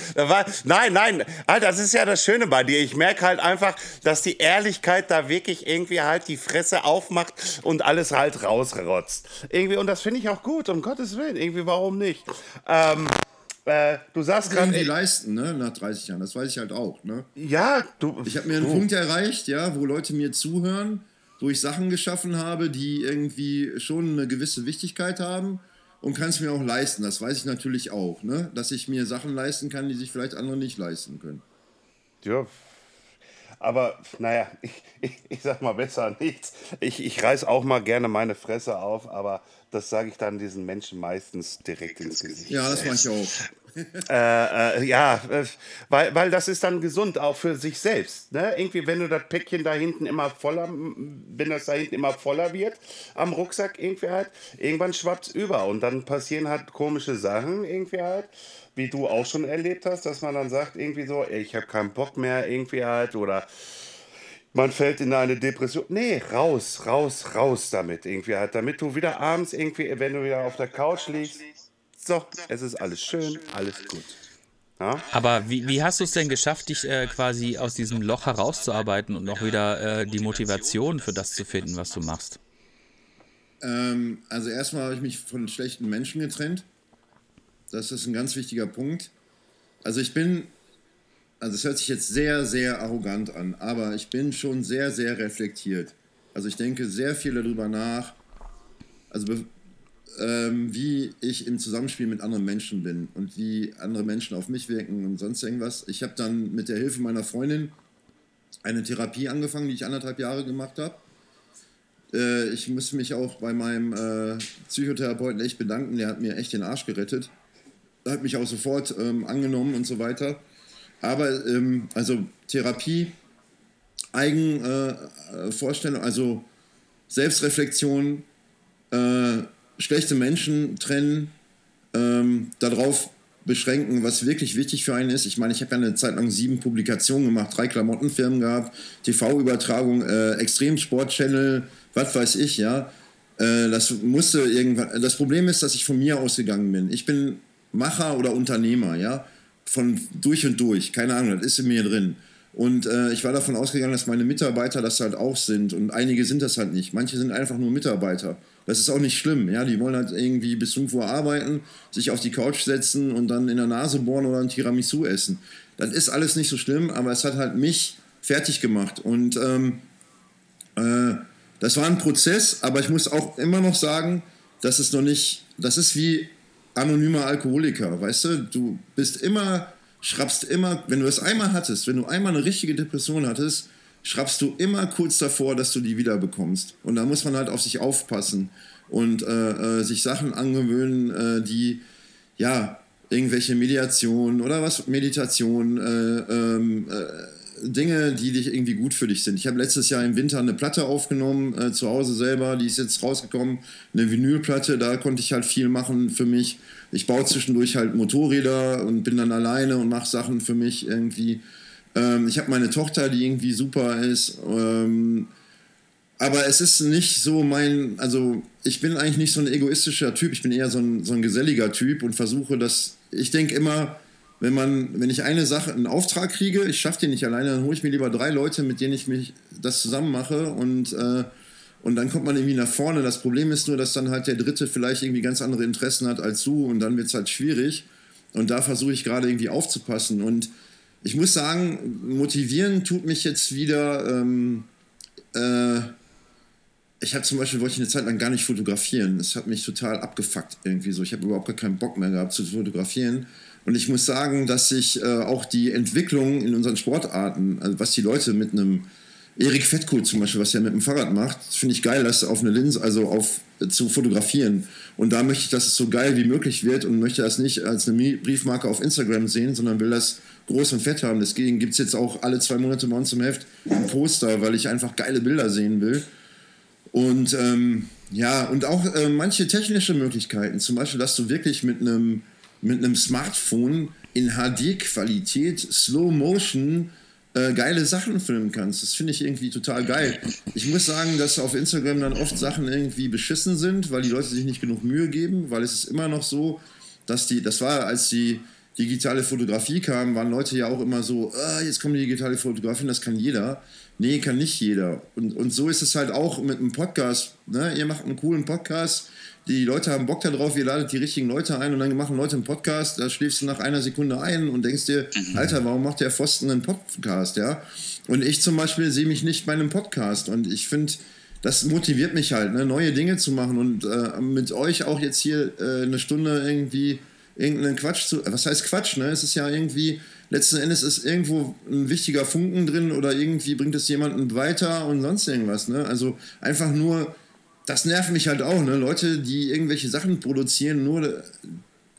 Nein, nein. Alter, das ist ja das Schöne bei dir. Ich merke halt einfach, dass die Ehrlichkeit da wirklich irgendwie halt die Fresse aufmacht und alles halt rausrotzt. Irgendwie, und das finde ich auch gut, um Gottes Willen. Irgendwie, warum nicht? Ähm, äh, du sagst gerade. die leisten, ne, nach 30 Jahren. Das weiß ich halt auch, ne? Ja, du. Ich habe mir einen du. Punkt erreicht, ja, wo Leute mir zuhören wo ich Sachen geschaffen habe, die irgendwie schon eine gewisse Wichtigkeit haben und kann es mir auch leisten. Das weiß ich natürlich auch, ne? dass ich mir Sachen leisten kann, die sich vielleicht andere nicht leisten können. Ja, aber naja, *laughs* ich, ich, ich sag mal besser nichts. Ich, ich reiß auch mal gerne meine Fresse auf, aber das sage ich dann diesen Menschen meistens direkt ins Gesicht. Ja, das mache ich auch. *laughs* äh, äh, ja, äh, weil, weil das ist dann gesund auch für sich selbst. Ne? Irgendwie, wenn du das Päckchen da hinten immer voller, wenn das da hinten immer voller wird am Rucksack irgendwie halt, irgendwann schwappt es über und dann passieren halt komische Sachen irgendwie halt, wie du auch schon erlebt hast, dass man dann sagt irgendwie so, ich habe keinen Bock mehr irgendwie halt oder man fällt in eine Depression. Nee, raus, raus, raus damit irgendwie halt, damit du wieder abends irgendwie, wenn du wieder auf der Couch liegst, so, es ist alles schön, alles gut. Ja? Aber wie, wie hast du es denn geschafft, dich äh, quasi aus diesem Loch herauszuarbeiten und noch wieder äh, die Motivation für das zu finden, was du machst? Ähm, also erstmal habe ich mich von schlechten Menschen getrennt. Das ist ein ganz wichtiger Punkt. Also ich bin, also es hört sich jetzt sehr, sehr arrogant an, aber ich bin schon sehr, sehr reflektiert. Also ich denke sehr viel darüber nach. Also ähm, wie ich im Zusammenspiel mit anderen Menschen bin und wie andere Menschen auf mich wirken und sonst irgendwas. Ich habe dann mit der Hilfe meiner Freundin eine Therapie angefangen, die ich anderthalb Jahre gemacht habe. Äh, ich muss mich auch bei meinem äh, Psychotherapeuten echt bedanken, der hat mir echt den Arsch gerettet. Hat mich auch sofort ähm, angenommen und so weiter. Aber ähm, also Therapie, Eigenvorstellung, äh, also Selbstreflexion, äh, schlechte Menschen trennen, ähm, darauf beschränken, was wirklich wichtig für einen ist. Ich meine, ich habe ja eine Zeit lang sieben Publikationen gemacht, drei Klamottenfirmen gehabt, TV-Übertragung, äh, Extremsport-Channel, was weiß ich, ja. Äh, das musste irgendwann. Das Problem ist, dass ich von mir ausgegangen bin. Ich bin Macher oder Unternehmer, ja, von durch und durch. Keine Ahnung, das ist in mir drin. Und äh, ich war davon ausgegangen, dass meine Mitarbeiter das halt auch sind. Und einige sind das halt nicht. Manche sind einfach nur Mitarbeiter. Das ist auch nicht schlimm. Ja, die wollen halt irgendwie bis 5 Uhr arbeiten, sich auf die Couch setzen und dann in der Nase bohren oder ein Tiramisu essen. Das ist alles nicht so schlimm, aber es hat halt mich fertig gemacht. Und ähm, äh, das war ein Prozess, aber ich muss auch immer noch sagen, dass es noch nicht, das ist wie anonymer Alkoholiker, weißt du? Du bist immer, schraubst immer, wenn du es einmal hattest, wenn du einmal eine richtige Depression hattest, schraubst du immer kurz davor, dass du die wieder bekommst. Und da muss man halt auf sich aufpassen und äh, äh, sich Sachen angewöhnen, äh, die, ja, irgendwelche Mediationen oder was, Meditation, äh, ähm, äh, Dinge, die dich irgendwie gut für dich sind. Ich habe letztes Jahr im Winter eine Platte aufgenommen, äh, zu Hause selber, die ist jetzt rausgekommen, eine Vinylplatte, da konnte ich halt viel machen für mich. Ich baue zwischendurch halt Motorräder und bin dann alleine und mache Sachen für mich irgendwie. Ähm, ich habe meine Tochter, die irgendwie super ist. Ähm, aber es ist nicht so mein, also ich bin eigentlich nicht so ein egoistischer Typ, ich bin eher so ein, so ein geselliger Typ und versuche das, ich denke immer, wenn man, wenn ich eine Sache, einen Auftrag kriege, ich schaffe den nicht alleine, dann hole ich mir lieber drei Leute, mit denen ich mich das zusammen mache und, äh, und dann kommt man irgendwie nach vorne. Das Problem ist nur, dass dann halt der Dritte vielleicht irgendwie ganz andere Interessen hat als du und dann wird es halt schwierig. Und da versuche ich gerade irgendwie aufzupassen. Und ich muss sagen, motivieren tut mich jetzt wieder. Ähm, äh, ich habe zum Beispiel, wollte ich eine Zeit lang gar nicht fotografieren. Das hat mich total abgefuckt irgendwie so. Ich habe überhaupt gar keinen Bock mehr gehabt zu fotografieren. Und ich muss sagen, dass sich äh, auch die Entwicklung in unseren Sportarten, also was die Leute mit einem Erik Fettko zum Beispiel, was er mit dem Fahrrad macht, finde ich geil, das auf eine Linse, also auf äh, zu fotografieren. Und da möchte ich, dass es so geil wie möglich wird und möchte das nicht als eine Briefmarke auf Instagram sehen, sondern will das groß und fett haben. Deswegen gibt es jetzt auch alle zwei Monate bei uns im Heft ein Poster, weil ich einfach geile Bilder sehen will. Und ähm, ja, und auch äh, manche technische Möglichkeiten, zum Beispiel, dass du wirklich mit einem mit einem Smartphone in HD-Qualität, Slow Motion, äh, geile Sachen filmen kannst. Das finde ich irgendwie total geil. Ich muss sagen, dass auf Instagram dann oft Sachen irgendwie beschissen sind, weil die Leute sich nicht genug Mühe geben, weil es ist immer noch so, dass die, das war, als die digitale Fotografie kam, waren Leute ja auch immer so, ah, jetzt kommt die digitale Fotografie, das kann jeder. Nee, kann nicht jeder. Und, und so ist es halt auch mit einem Podcast. Ne? Ihr macht einen coolen Podcast, die Leute haben Bock darauf, ihr ladet die richtigen Leute ein und dann machen Leute einen Podcast, da schläfst du nach einer Sekunde ein und denkst dir, mhm. Alter, warum macht der Pfosten einen Podcast, ja? Und ich zum Beispiel sehe mich nicht bei einem Podcast und ich finde, das motiviert mich halt, ne, neue Dinge zu machen und äh, mit euch auch jetzt hier äh, eine Stunde irgendwie irgendeinen Quatsch zu. Was heißt Quatsch, ne? Es ist ja irgendwie, letzten Endes ist irgendwo ein wichtiger Funken drin oder irgendwie bringt es jemanden weiter und sonst irgendwas, ne? Also einfach nur das nervt mich halt auch, ne? Leute, die irgendwelche Sachen produzieren, nur äh,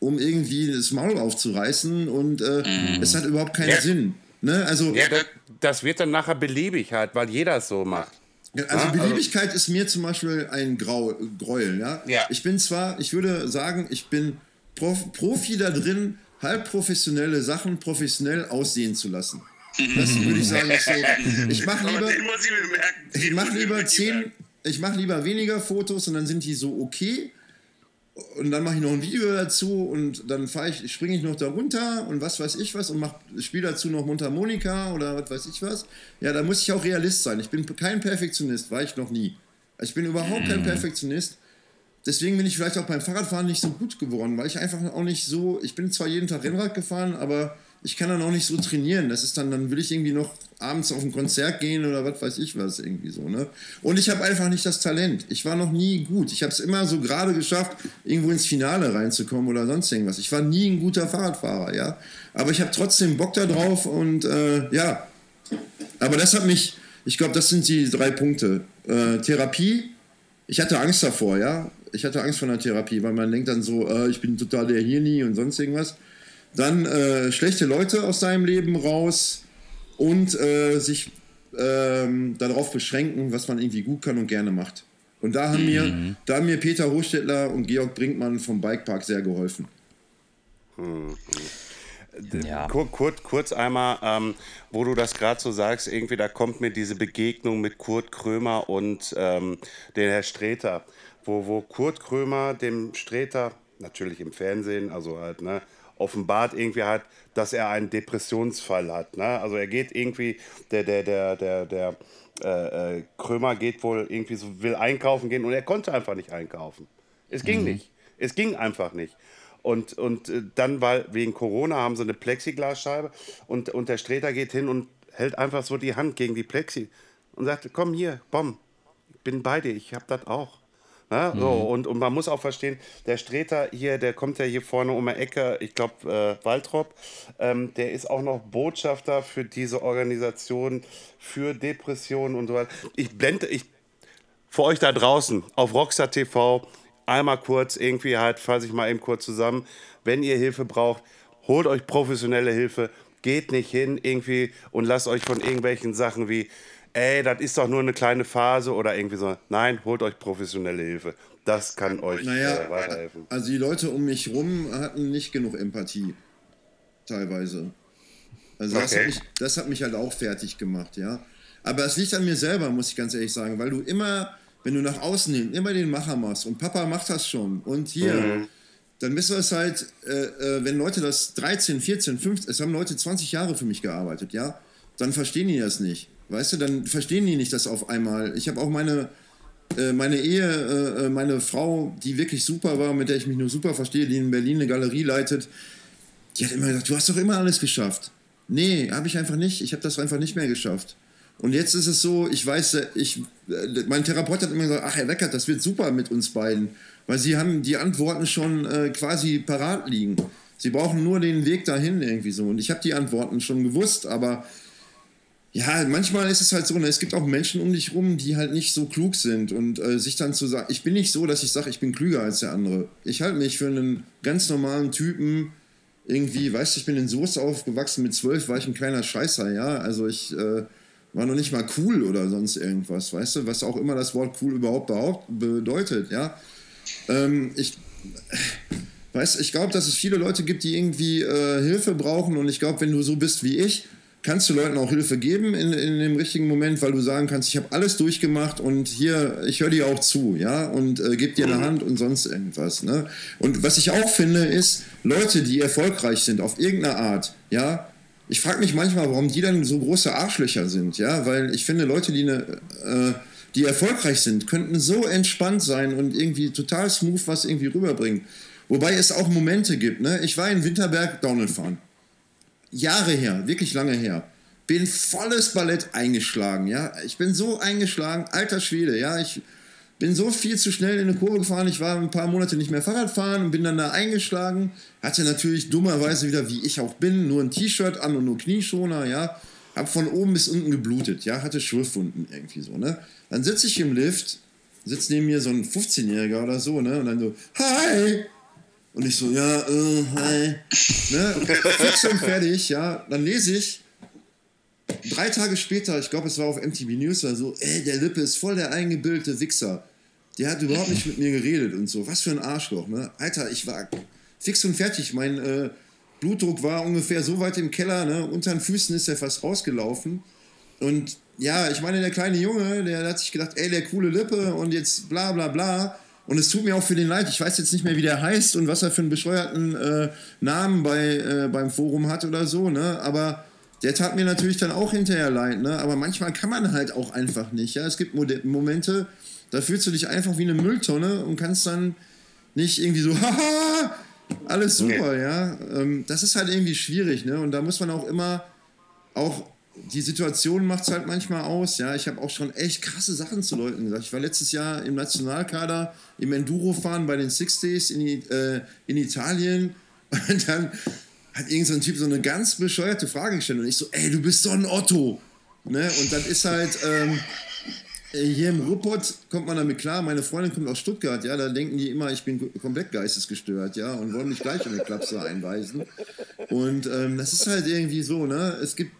um irgendwie das Maul aufzureißen und äh, mm. es hat überhaupt keinen ja. Sinn. Ne? Also, ja, das, das, wird dann nachher beliebig halt, weil jeder es so macht. Also also Beliebigkeit also, ist mir zum Beispiel ein Grau, Gräuel. Ja? ja? Ich bin zwar, ich würde sagen, ich bin Prof, Profi da drin, halb professionelle Sachen professionell aussehen zu lassen. Das würde ich sagen, so. Ich mache lieber, ich mach lieber zehn, ich mache lieber weniger Fotos und dann sind die so okay. Und dann mache ich noch ein Video dazu und dann ich, springe ich noch da runter und was weiß ich was und spiele dazu noch Mundharmonika oder was weiß ich was. Ja, da muss ich auch Realist sein. Ich bin kein Perfektionist, war ich noch nie. Ich bin überhaupt kein mhm. Perfektionist. Deswegen bin ich vielleicht auch beim Fahrradfahren nicht so gut geworden, weil ich einfach auch nicht so, ich bin zwar jeden Tag Rennrad gefahren, aber ich kann dann auch nicht so trainieren. Das ist dann, dann will ich irgendwie noch abends auf ein Konzert gehen oder was weiß ich was irgendwie so. Ne? Und ich habe einfach nicht das Talent. Ich war noch nie gut. Ich habe es immer so gerade geschafft, irgendwo ins Finale reinzukommen oder sonst irgendwas. Ich war nie ein guter Fahrradfahrer, ja. Aber ich habe trotzdem Bock da drauf und äh, ja. Aber das hat mich, ich glaube, das sind die drei Punkte. Äh, Therapie, ich hatte Angst davor, ja. Ich hatte Angst vor einer Therapie, weil man denkt dann so, äh, ich bin total der Hirni und sonst irgendwas. Dann äh, schlechte Leute aus deinem Leben raus und äh, sich ähm, darauf beschränken, was man irgendwie gut kann und gerne macht. Und da haben, mhm. mir, da haben mir Peter Hochstädtler und Georg Brinkmann vom Bikepark sehr geholfen. Mhm. Ja. Kur, kur, kurz einmal, ähm, wo du das gerade so sagst, irgendwie da kommt mir diese Begegnung mit Kurt Krömer und ähm, den Herr Streter wo, wo Kurt Krömer dem Streter, natürlich im Fernsehen, also halt, ne, offenbart irgendwie hat, dass er einen Depressionsfall hat. Ne? Also er geht irgendwie, der, der, der, der, der äh, äh, Krömer geht wohl irgendwie so, will einkaufen gehen und er konnte einfach nicht einkaufen. Es ging nicht. Es ging einfach nicht. Und, und äh, dann, weil wegen Corona haben sie eine Plexiglasscheibe und, und der Streter geht hin und hält einfach so die Hand gegen die Plexi und sagt, komm hier, Bom, ich bin bei dir, ich hab das auch. Ne? So, und, und man muss auch verstehen, der Streter hier, der kommt ja hier vorne um die Ecke, ich glaube äh, Waltrop, ähm, der ist auch noch Botschafter für diese Organisation für Depressionen und so weiter. Ich blende, ich für euch da draußen auf Rockstar TV einmal kurz irgendwie halt, fasse ich mal eben kurz zusammen, wenn ihr Hilfe braucht, holt euch professionelle Hilfe, geht nicht hin irgendwie und lasst euch von irgendwelchen Sachen wie ey, das ist doch nur eine kleine Phase oder irgendwie so. Nein, holt euch professionelle Hilfe. Das kann euch Naja, äh, weiterhelfen. also die Leute um mich rum hatten nicht genug Empathie. Teilweise. Also das, Okay. hat mich, das hat mich halt auch fertig gemacht, ja. Aber es liegt an mir selber, muss ich ganz ehrlich sagen, weil du immer, wenn du nach außen hin immer den Macher machst und Papa macht das schon und hier, Mhm. dann bist du es halt, äh, äh, wenn Leute das 13, 14, 15, es haben Leute 20 Jahre für mich gearbeitet, ja, dann verstehen die das nicht. Weißt du, dann verstehen die nicht, dass auf einmal, ich habe auch meine, äh, meine Ehe, äh, äh, meine Frau, die wirklich super war, mit der ich mich nur super verstehe, die in Berlin eine Galerie leitet, die hat immer gesagt, du hast doch immer alles geschafft. Nee, habe ich einfach nicht. Ich habe das einfach nicht mehr geschafft. Und jetzt ist es so, ich weiß, äh, ich, äh, mein Therapeut hat immer gesagt, ach Herr Weckert, das wird super mit uns beiden, weil Sie haben die Antworten schon äh, quasi parat liegen. Sie brauchen nur den Weg dahin irgendwie so. Und ich habe die Antworten schon gewusst, aber ja, manchmal ist es halt so, ne, es gibt auch Menschen um dich rum, die halt nicht so klug sind und äh, sich dann zu sagen, ich bin nicht so, dass ich sage, ich bin klüger als der andere. Ich halte mich für einen ganz normalen Typen, irgendwie, weißt du, ich bin in Soest aufgewachsen, mit zwölf war ich ein kleiner Scheißer, ja, also ich äh, war noch nicht mal cool oder sonst irgendwas, weißt du, was auch immer das Wort cool überhaupt behaupt, bedeutet, ja. Ähm, ich Weißt, ich glaube, dass es viele Leute gibt, die irgendwie äh, Hilfe brauchen und ich glaube, wenn du so bist wie ich, kannst du Leuten auch Hilfe geben in, in dem richtigen Moment, weil du sagen kannst, ich habe alles durchgemacht und hier, ich höre dir auch zu, ja, und äh, gebe dir eine Hand und sonst irgendwas, ne? Und was ich auch finde, ist, Leute, die erfolgreich sind auf irgendeine Art, ja, ich frage mich manchmal, warum die dann so große Arschlöcher sind, ja, weil ich finde, Leute, die eine, äh, die erfolgreich sind, könnten so entspannt sein und irgendwie total smooth was irgendwie rüberbringen. Wobei es auch Momente gibt, ne? Ich war in Winterberg Downhill fahren. Jahre her, wirklich lange her. Bin volles Ballett eingeschlagen, ja. Ich bin so eingeschlagen, alter Schwede, ja. Ich bin so viel zu schnell in eine Kurve gefahren. Ich war ein paar Monate nicht mehr Fahrrad fahren und bin dann da eingeschlagen. Hatte natürlich dummerweise wieder, wie ich auch bin, nur ein T-Shirt an und nur Knieschoner, ja. Hab von oben bis unten geblutet, ja. Hatte Schürfwunden irgendwie so, ne. Dann sitze ich im Lift, sitzt neben mir so ein 15-Jähriger oder so, ne. Und dann so, hi! Und ich so, ja, äh, hi. Ne? Fix und fertig, ja. Dann lese ich, drei Tage später, ich glaube, es war auf MTV News oder so, ey, der Lippe ist voll der eingebildete Wichser. Der hat überhaupt nicht mit mir geredet und so. Was für ein Arschloch, ne? Alter, ich war fix und fertig. Mein äh, Blutdruck war ungefähr so weit im Keller, ne? Unter den Füßen ist er fast rausgelaufen. Und ja, ich meine, der kleine Junge, der hat sich gedacht, ey, der coole Lippe und jetzt bla bla bla. Und es tut mir auch für den leid. Ich weiß jetzt nicht mehr, wie der heißt und was er für einen bescheuerten äh, Namen bei, äh, beim Forum hat oder so, ne? Aber der tat mir natürlich dann auch hinterher leid, ne? Aber manchmal kann man halt auch einfach nicht, ja? Es gibt Momente, da fühlst du dich einfach wie eine Mülltonne und kannst dann nicht irgendwie so, *laughs* haha, alles super, ja? Ähm, das ist halt irgendwie schwierig, ne? Und da muss man auch immer auch die Situation macht es halt manchmal aus. Ja, ich habe auch schon echt krasse Sachen zu Leuten gesagt. Ich war letztes Jahr im Nationalkader im Enduro-Fahren bei den Six Days in, äh, in Italien. *laughs* Und dann hat irgend so Typ so eine ganz bescheuerte Frage gestellt. Und ich so, ey, du bist so ein Otto. Ne? Und dann ist halt. Ähm, äh, hier im Ruppert kommt man damit klar, meine Freundin kommt aus Stuttgart, ja, da denken die immer, ich bin ko- komplett geistesgestört, ja, und wollen mich gleich in eine Klapse einweisen. Und ähm, das ist halt irgendwie so, ne, es gibt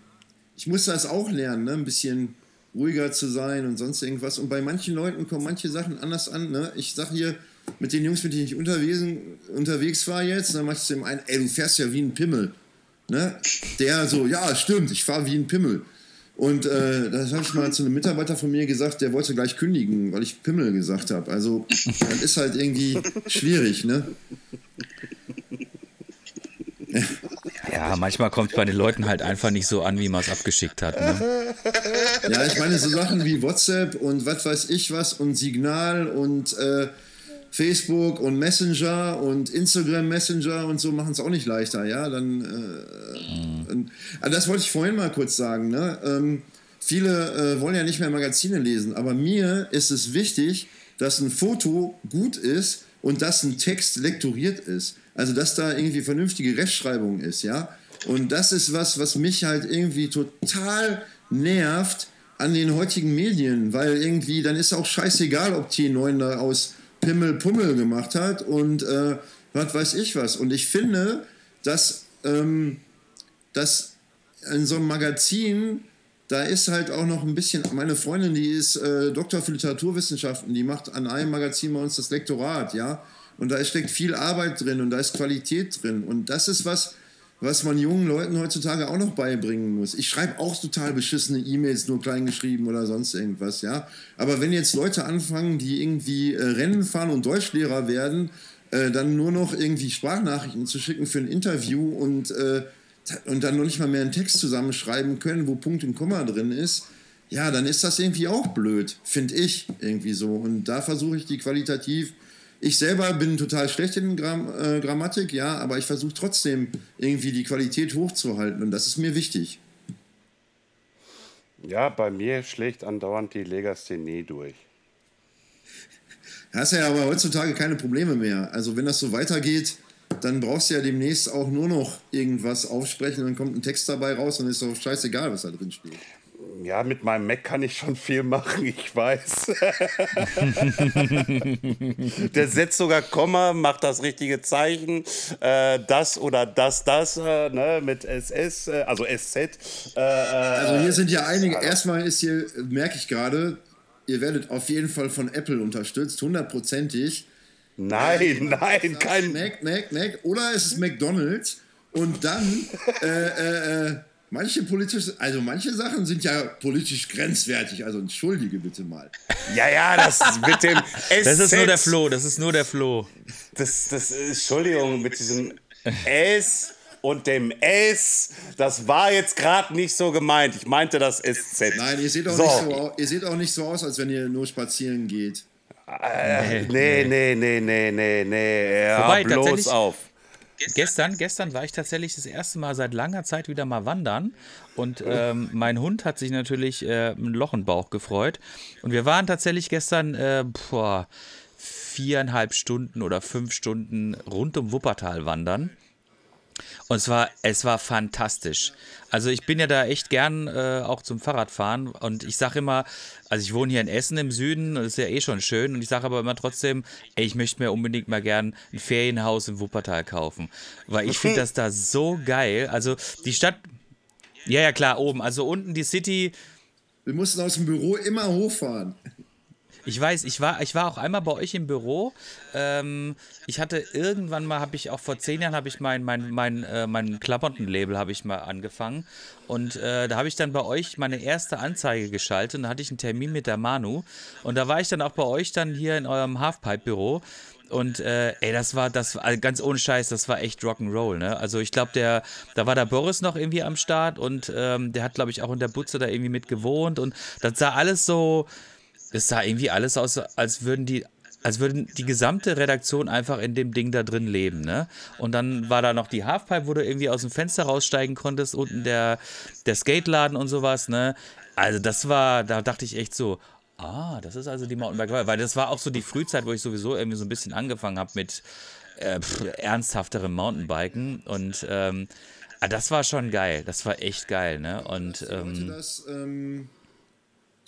ich muss das auch lernen, ne? ein bisschen ruhiger zu sein und sonst irgendwas. Und bei manchen Leuten kommen manche Sachen anders an. Ne? Ich sag hier, mit den Jungs, mit denen ich unterwegs, unterwegs war jetzt, dann mach ich zu dem einen, ey, du fährst ja wie ein Pimmel. Ne? Der so, ja, stimmt, ich fahre wie ein Pimmel. Und äh, das habe ich mal zu einem Mitarbeiter von mir gesagt, der wollte gleich kündigen, weil ich Pimmel gesagt habe. Also das ist halt irgendwie schwierig, ne? *laughs* Ja, manchmal kommt es bei den Leuten halt einfach nicht so an, wie man es abgeschickt hat. Ne? Ja, ich meine, so Sachen wie WhatsApp und was weiß ich was und Signal und äh, Facebook und Messenger und Instagram Messenger und so machen es auch nicht leichter, ja. Dann, äh, mhm. also das wollte ich vorhin mal kurz sagen. Ne? Ähm, viele äh, wollen ja nicht mehr Magazine lesen, aber mir ist es wichtig, dass ein Foto gut ist und dass ein Text lektoriert ist. Also dass da irgendwie vernünftige Rechtschreibung ist, ja. Und das ist was, was mich halt irgendwie total nervt an den heutigen Medien, weil irgendwie dann ist auch scheißegal, ob T9 da aus Pimmel Pummel gemacht hat und äh, was weiß ich was. Und ich finde, dass, ähm, dass in so einem Magazin, da ist halt auch noch ein bisschen, meine Freundin, die ist äh, Doktor für Literaturwissenschaften, die macht an einem Magazin bei uns das Lektorat, ja. Und da steckt viel Arbeit drin und da ist Qualität drin. Und das ist was, was man jungen Leuten heutzutage auch noch beibringen muss. Ich schreibe auch total beschissene E-Mails, nur klein geschrieben oder sonst irgendwas, ja. Aber wenn jetzt Leute anfangen, die irgendwie äh, Rennen fahren und Deutschlehrer werden, äh, dann nur noch irgendwie Sprachnachrichten zu schicken für ein Interview und, äh, und dann noch nicht mal mehr einen Text zusammenschreiben können, wo Punkt und Komma drin ist, ja, dann ist das irgendwie auch blöd, finde ich irgendwie so. Und da versuche ich die qualitativ ich selber bin total schlecht in Gram äh, Grammatik, ja, aber ich versuche trotzdem irgendwie die Qualität hochzuhalten und das ist mir wichtig. Ja, bei mir schlägt andauernd die Legasthenie durch. Hast ja aber heutzutage keine Probleme mehr. Also wenn das so weitergeht, dann brauchst du ja demnächst auch nur noch irgendwas aufsprechen, dann kommt ein Text dabei raus und ist doch scheißegal, was da drin steht. Ja, mit meinem Mac kann ich schon viel machen, ich weiß. *laughs* Der setzt sogar Komma, macht das richtige Zeichen, äh, das oder das, das, äh, ne, mit SS, äh, also SZ. Äh, also hier sind ja einige, erstmal ist hier, merke ich gerade, ihr werdet auf jeden Fall von Apple unterstützt, hundertprozentig. Nein, nein, kein... Mac, Mac, Mac, oder es ist McDonalds und dann, äh, äh, Manche politische, also manche Sachen sind ja politisch grenzwertig, also entschuldige bitte mal. Ja, ja, das mit dem SZ. *laughs* Das ist nur der Flo, das ist nur der Flo. Das, das, Entschuldigung, mit diesem S und dem S, das war jetzt gerade nicht so gemeint. Ich meinte das SZ. Nein, ihr seht, auch so. nicht so, ihr seht auch nicht so aus, als wenn ihr nur spazieren geht. Äh, nee, nee, nee, nee, nee, nee. Ja, Wobei, bloß auf. Gestern, gestern war ich tatsächlich das erste Mal seit langer Zeit wieder mal wandern. Und ähm, mein Hund hat sich natürlich äh, ein Loch im Bauch gefreut. Und wir waren tatsächlich gestern äh, boah, viereinhalb Stunden oder fünf Stunden rund um Wuppertal wandern. Und es war, es war fantastisch. Also ich bin ja da echt gern äh, auch zum Fahrradfahren und ich sage immer, also ich wohne hier in Essen im Süden, das ist ja eh schon schön und ich sage aber immer trotzdem, ey, ich möchte mir unbedingt mal gern ein Ferienhaus im Wuppertal kaufen, weil ich finde das da so geil. Also die Stadt, ja ja klar, oben, also unten die City. Wir mussten aus dem Büro immer hochfahren. Ich weiß, ich war, ich war auch einmal bei euch im Büro. Ähm, ich hatte irgendwann mal, habe ich auch vor zehn Jahren, habe ich mein, mein, mein, äh, mein Klamottenlabel habe ich mal angefangen. Und äh, da habe ich dann bei euch meine erste Anzeige geschaltet und da hatte ich einen Termin mit der Manu. Und da war ich dann auch bei euch dann hier in eurem Halfpipe-Büro. Und äh, ey, das war, das war also ganz ohne Scheiß, das war echt Rock'n'Roll, ne? Also ich glaube, der, da war der Boris noch irgendwie am Start und ähm, der hat, glaube ich, auch in der Butze da irgendwie mit gewohnt und das sah alles so, es sah irgendwie alles aus, als würden die als würden die gesamte Redaktion einfach in dem Ding da drin leben, ne? Und dann war da noch die Halfpipe, wo du irgendwie aus dem Fenster raussteigen konntest, unten der, der Skateladen und sowas, ne? Also das war, da dachte ich echt so, ah, das ist also die Mountainbike, weil das war auch so die Frühzeit, wo ich sowieso irgendwie so ein bisschen angefangen habe mit äh, pff, ernsthafterem Mountainbiken und ähm, ah, das war schon geil, das war echt geil, ne? Und ähm, das, ähm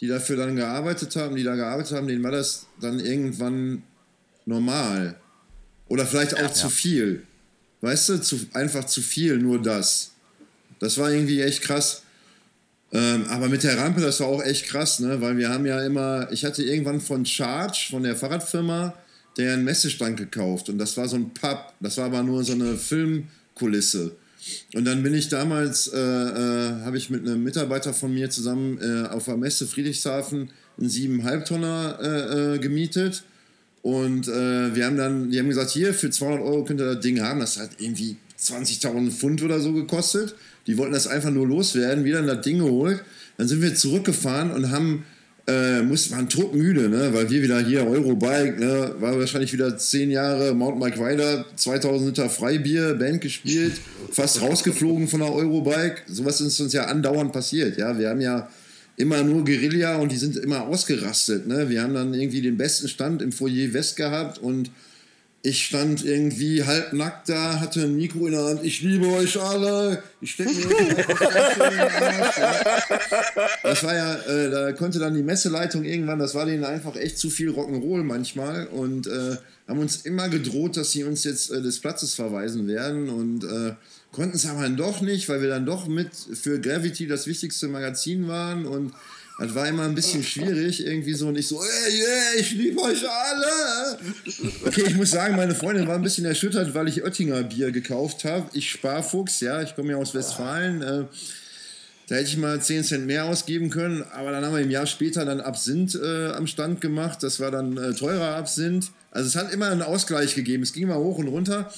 die dafür dann gearbeitet haben, die da gearbeitet haben, denen war das dann irgendwann normal. Oder vielleicht auch ja, zu viel. Weißt du, zu, einfach zu viel, nur das. Das war irgendwie echt krass. Ähm, aber mit der Rampe, das war auch echt krass, ne? Weil wir haben ja immer, ich hatte irgendwann von Charge, von der Fahrradfirma, der einen Messestand gekauft. Und das war so ein Pub. Das war aber nur so eine Filmkulisse. Und dann bin ich damals, äh, äh, habe ich mit einem Mitarbeiter von mir zusammen äh, auf der Messe Friedrichshafen einen 7,5 Tonner äh, äh, gemietet. Und äh, wir haben dann, die haben gesagt, hier, für 200 Euro könnt ihr das Ding haben. Das hat irgendwie 20.000 Pfund oder so gekostet. Die wollten das einfach nur loswerden, wieder das Ding geholt. Dann sind wir zurückgefahren und haben äh, mussten, waren todmüde, ne? weil wir wieder hier Eurobike, ne? war wahrscheinlich wieder zehn Jahre Mountainbike Rider, 2000 Liter Freibier, Band gespielt, fast rausgeflogen von der Eurobike. Sowas ist uns ja andauernd passiert. Ja? Wir haben ja immer nur Guerilla und die sind immer ausgerastet. Ne? Wir haben dann irgendwie den besten Stand im Foyer West gehabt und ich stand irgendwie halbnackt da, hatte ein Mikro in der Hand. Ich liebe euch alle. Ich stecke mir. Das war ja, äh, da konnte dann die Messeleitung irgendwann, das war denen einfach echt zu viel Rock'n'Roll manchmal und äh, haben uns immer gedroht, dass sie uns jetzt äh, des Platzes verweisen werden und äh, konnten es aber dann doch nicht, weil wir dann doch mit für Gravity das wichtigste Magazin waren und das war immer ein bisschen schwierig, irgendwie so und ich so, ey, yeah, ich liebe euch alle. Okay, ich muss sagen, meine Freundin war ein bisschen erschüttert, weil ich Oettinger Bier gekauft habe. Ich Sparfuchs, ja, ich komme ja aus Westfalen. Äh, da hätte ich mal 10 Cent mehr ausgeben können, aber dann haben wir im Jahr später dann Absinth äh, am Stand gemacht. Das war dann äh, teurer Absinth. Also es hat immer einen Ausgleich gegeben. Es ging mal hoch und runter.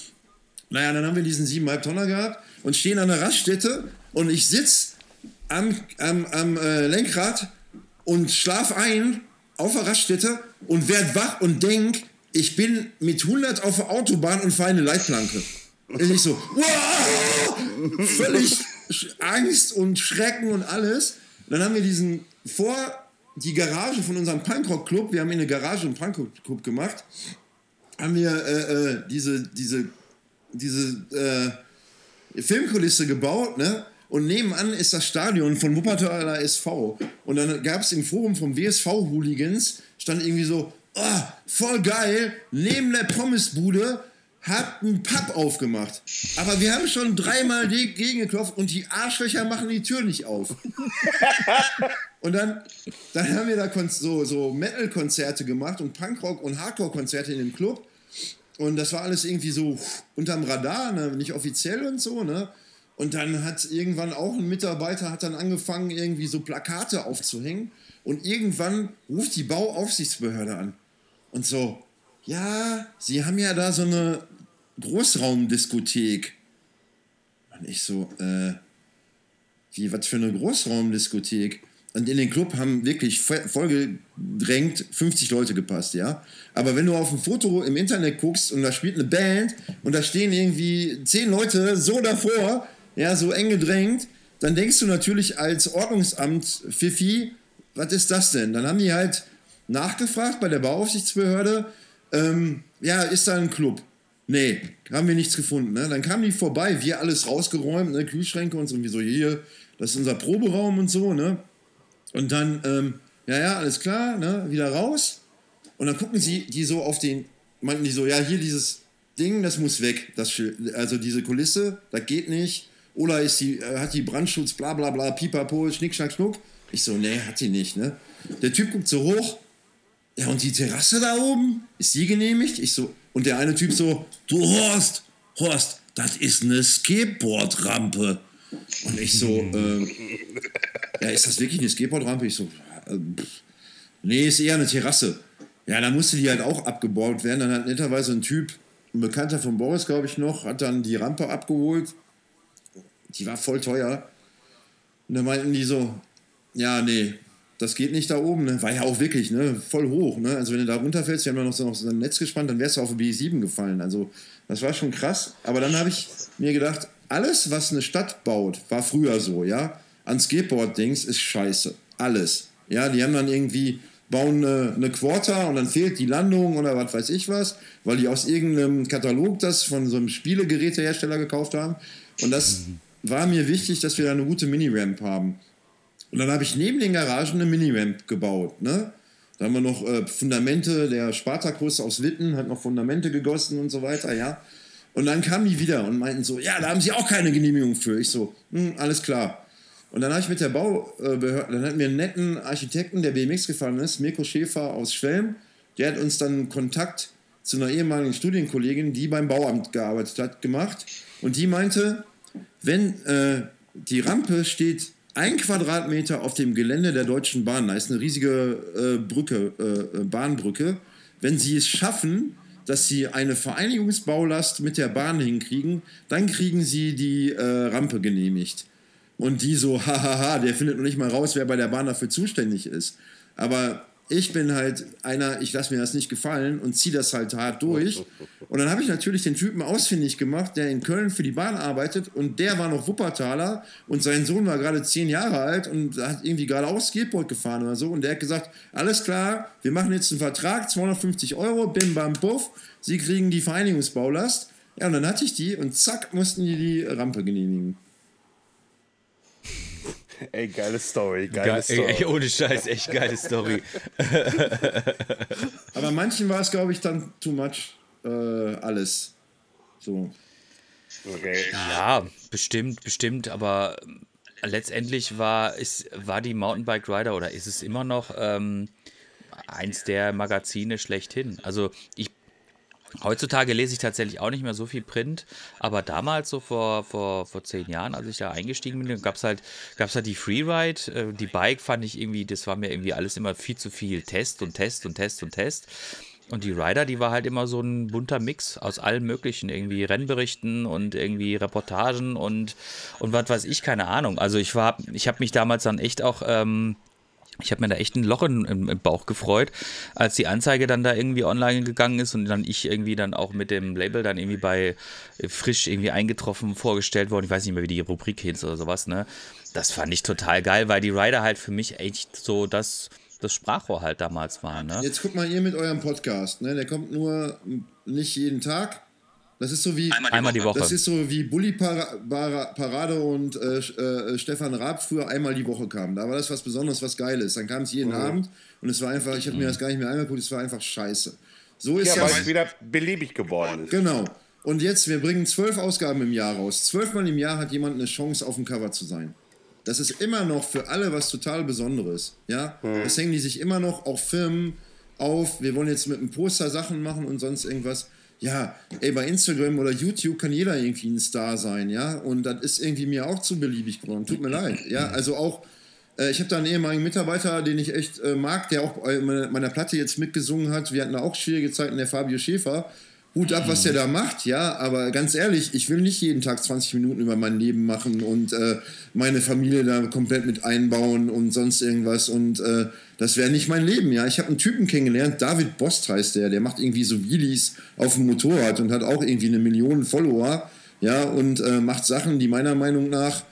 Naja, dann haben wir diesen 7,5 Tonner gehabt und stehen an der Raststätte und ich sitze am, am, am äh, Lenkrad und schlaf ein auf der Raststätte und werd wach und denk, ich bin mit 100 auf der Autobahn und fahre eine Leitplanke. Und ich so, wow, *laughs* völlig Angst und Schrecken und alles. Dann haben wir diesen vor die Garage von unserem Punkrock-Club, wir haben in eine Garage einen Punkrock-Club gemacht, haben wir äh, äh, diese, diese, diese äh, Filmkulisse gebaut, ne? Und nebenan ist das Stadion von Wuppertaler SV. Und dann gab es im Forum vom WSV-Hooligans, stand irgendwie so, oh, voll geil, neben der Pommesbude hat ein Pub aufgemacht. Aber wir haben schon dreimal gegengeklopft und die Arschlöcher machen die Tür nicht auf. *laughs* und dann, dann haben wir da so, so Metal-Konzerte gemacht und Punkrock- und Hardcore-Konzerte in dem Club. Und das war alles irgendwie so unterm Radar, ne? nicht offiziell und so, ne? Und dann hat irgendwann auch ein Mitarbeiter hat dann angefangen, irgendwie so Plakate aufzuhängen. Und irgendwann ruft die Bauaufsichtsbehörde an. Und so, ja, Sie haben ja da so eine Großraumdiskothek. Und ich so, äh, wie, was für eine Großraumdiskothek? Und in den Club haben wirklich vollgedrängt 50 Leute gepasst, ja. Aber wenn du auf ein Foto im Internet guckst und da spielt eine Band und da stehen irgendwie 10 Leute so davor, ja, so eng gedrängt, dann denkst du natürlich als Ordnungsamt Fifi, was ist das denn? Dann haben die halt nachgefragt bei der Bauaufsichtsbehörde, ähm, ja, ist da ein Club? Nee, haben wir nichts gefunden. Ne? Dann kamen die vorbei, wir alles rausgeräumt, ne? Kühlschränke und so, wie so hier, das ist unser Proberaum und so, ne? Und dann, ähm, ja, ja, alles klar, ne? Wieder raus. Und dann gucken sie die so auf den, meinten die so, ja, hier dieses Ding, das muss weg. Das, also diese Kulisse, das geht nicht. Oder ist die, äh, hat die Brandschutz, bla bla bla, pipapo, schnick, schnack, schnuck. Ich so, nee, hat die nicht, ne? Der Typ guckt so hoch. Ja, und die Terrasse da oben, ist die genehmigt? Ich so, und der eine Typ so, du Horst, Horst, das ist eine Skateboardrampe. Und ich so, *laughs* äh, ja, ist das wirklich eine Skateboardrampe? Ich so, äh, nee, ist eher eine Terrasse. Ja, dann musste die halt auch abgebaut werden. Dann hat netterweise ein Typ, ein Bekannter von Boris, glaube ich noch, hat dann die Rampe abgeholt die war voll teuer. Und dann meinten die so, ja, nee, das geht nicht da oben. Ne? War ja auch wirklich ne? voll hoch. Ne? Also wenn du da runterfällst, wir haben ja noch so, noch so ein Netz gespannt, dann wärst du auf die B7 gefallen. Also das war schon krass. Aber dann habe ich mir gedacht, alles, was eine Stadt baut, war früher so, ja. An Skateboard-Dings ist scheiße. Alles. Ja, die haben dann irgendwie, bauen eine, eine Quarter und dann fehlt die Landung oder was weiß ich was, weil die aus irgendeinem Katalog das von so einem Spielegerätehersteller gekauft haben. Und das war mir wichtig, dass wir da eine gute Mini-Ramp haben. Und dann habe ich neben den Garagen eine Mini-Ramp gebaut. Ne? Da haben wir noch äh, Fundamente, der Spartakus aus Litten hat noch Fundamente gegossen und so weiter, ja. Und dann kamen die wieder und meinten so, ja, da haben sie auch keine Genehmigung für. Ich so, hm, alles klar. Und dann habe ich mit der Baubehörde, dann hatten wir einen netten Architekten, der BMX gefahren ist, Mirko Schäfer aus Schwelm. Der hat uns dann Kontakt zu einer ehemaligen Studienkollegin, die beim Bauamt gearbeitet hat, gemacht. Und die meinte, wenn äh, die Rampe steht ein Quadratmeter auf dem Gelände der Deutschen Bahn, da ist eine riesige äh, Brücke, äh, äh, Bahnbrücke, wenn sie es schaffen, dass sie eine Vereinigungsbaulast mit der Bahn hinkriegen, dann kriegen sie die äh, Rampe genehmigt. Und die so, *laughs* hahaha, der findet noch nicht mal raus, wer bei der Bahn dafür zuständig ist. Aber ich bin halt einer, ich lasse mir das nicht gefallen und ziehe das halt hart durch. Und dann habe ich natürlich den Typen ausfindig gemacht, der in Köln für die Bahn arbeitet und der war noch Wuppertaler und sein Sohn war gerade zehn Jahre alt und hat irgendwie gerade auch Skateboard gefahren oder so. Und der hat gesagt, alles klar, wir machen jetzt einen Vertrag, 250 Euro, bim bam puff, sie kriegen die Vereinigungsbaulast. Ja, und dann hatte ich die und zack, mussten die die Rampe genehmigen. Ey, geile Story, geile Ge Story. Ey, ohne Scheiß, echt geile Story. *laughs* Aber manchen war es, glaube ich, dann too much äh, alles. So. Okay. Ja, bestimmt, bestimmt, aber letztendlich war, ist, war die Mountainbike Rider oder ist es immer noch ähm, eins der Magazine schlechthin. Also ich Heutzutage lese ich tatsächlich auch nicht mehr so viel Print, aber damals, so vor, vor, vor zehn Jahren, als ich da eingestiegen bin, gab es halt, gab's halt die Freeride. Äh, die Bike fand ich irgendwie, das war mir irgendwie alles immer viel zu viel Test und Test und Test und Test. Und die Rider, die war halt immer so ein bunter Mix aus allem Möglichen. Irgendwie Rennberichten und irgendwie Reportagen und, und was weiß ich, keine Ahnung. Also ich war, ich habe mich damals dann echt auch. Ähm, ich habe mir da echt ein Loch im, im, Bauch gefreut, als die Anzeige dann da irgendwie online gegangen ist und dann ich irgendwie dann auch mit dem Label dann irgendwie bei äh, frisch irgendwie eingetroffen vorgestellt worden. Ich weiß nicht mehr, wie die Rubrik hieß oder sowas, ne? Das fand ich total geil, weil die Rider halt für mich echt so das, das Sprachrohr halt damals waren, ne? Jetzt guckt mal ihr mit eurem Podcast, ne? Der kommt nur nicht jeden Tag, das ist so wie einmal die Woche. Das ist so wie Bully Parade und äh, äh, Stefan Raab früher einmal die Woche kamen. Da war das was Besonderes, was Geiles. Dann kam es jeden mhm. Abend und es war einfach, ich habe mir das gar nicht mehr angeguckt, es war einfach scheiße. So ist ja, weil es wieder beliebig geworden ist. Genau. Und jetzt, wir bringen zwölf Ausgaben im Jahr raus. Zwölfmal im Jahr hat jemand eine Chance, auf dem Cover zu sein. Das ist immer noch für alle was total Besonderes. Ja, mhm. das hängen die sich immer noch auch Firmen auf. Wir wollen jetzt mit einem Poster Sachen machen und sonst irgendwas ja, ey, bei Instagram oder YouTube kann jeder irgendwie ein Star sein, ja. Und das ist irgendwie mir auch zu beliebig geworden. Tut mir leid. Ja, also auch, äh, ich habe da einen ehemaligen Mitarbeiter, den ich echt äh, mag, der auch bei meiner Platte jetzt mitgesungen hat. Wir hatten da auch schwierige Zeiten, der Fabio Schäfer. Hut ab, was der da macht, ja, aber ganz ehrlich, ich will nicht jeden Tag 20 Minuten über mein Leben machen und äh, meine Familie da komplett mit einbauen und sonst irgendwas und äh, das wäre nicht mein Leben, ja. Ich habe einen Typen kennengelernt, David Bost heißt der, der macht irgendwie so Wheelies auf dem Motorrad und hat auch irgendwie eine Million Follower, ja, und äh, macht Sachen, die meiner Meinung nach,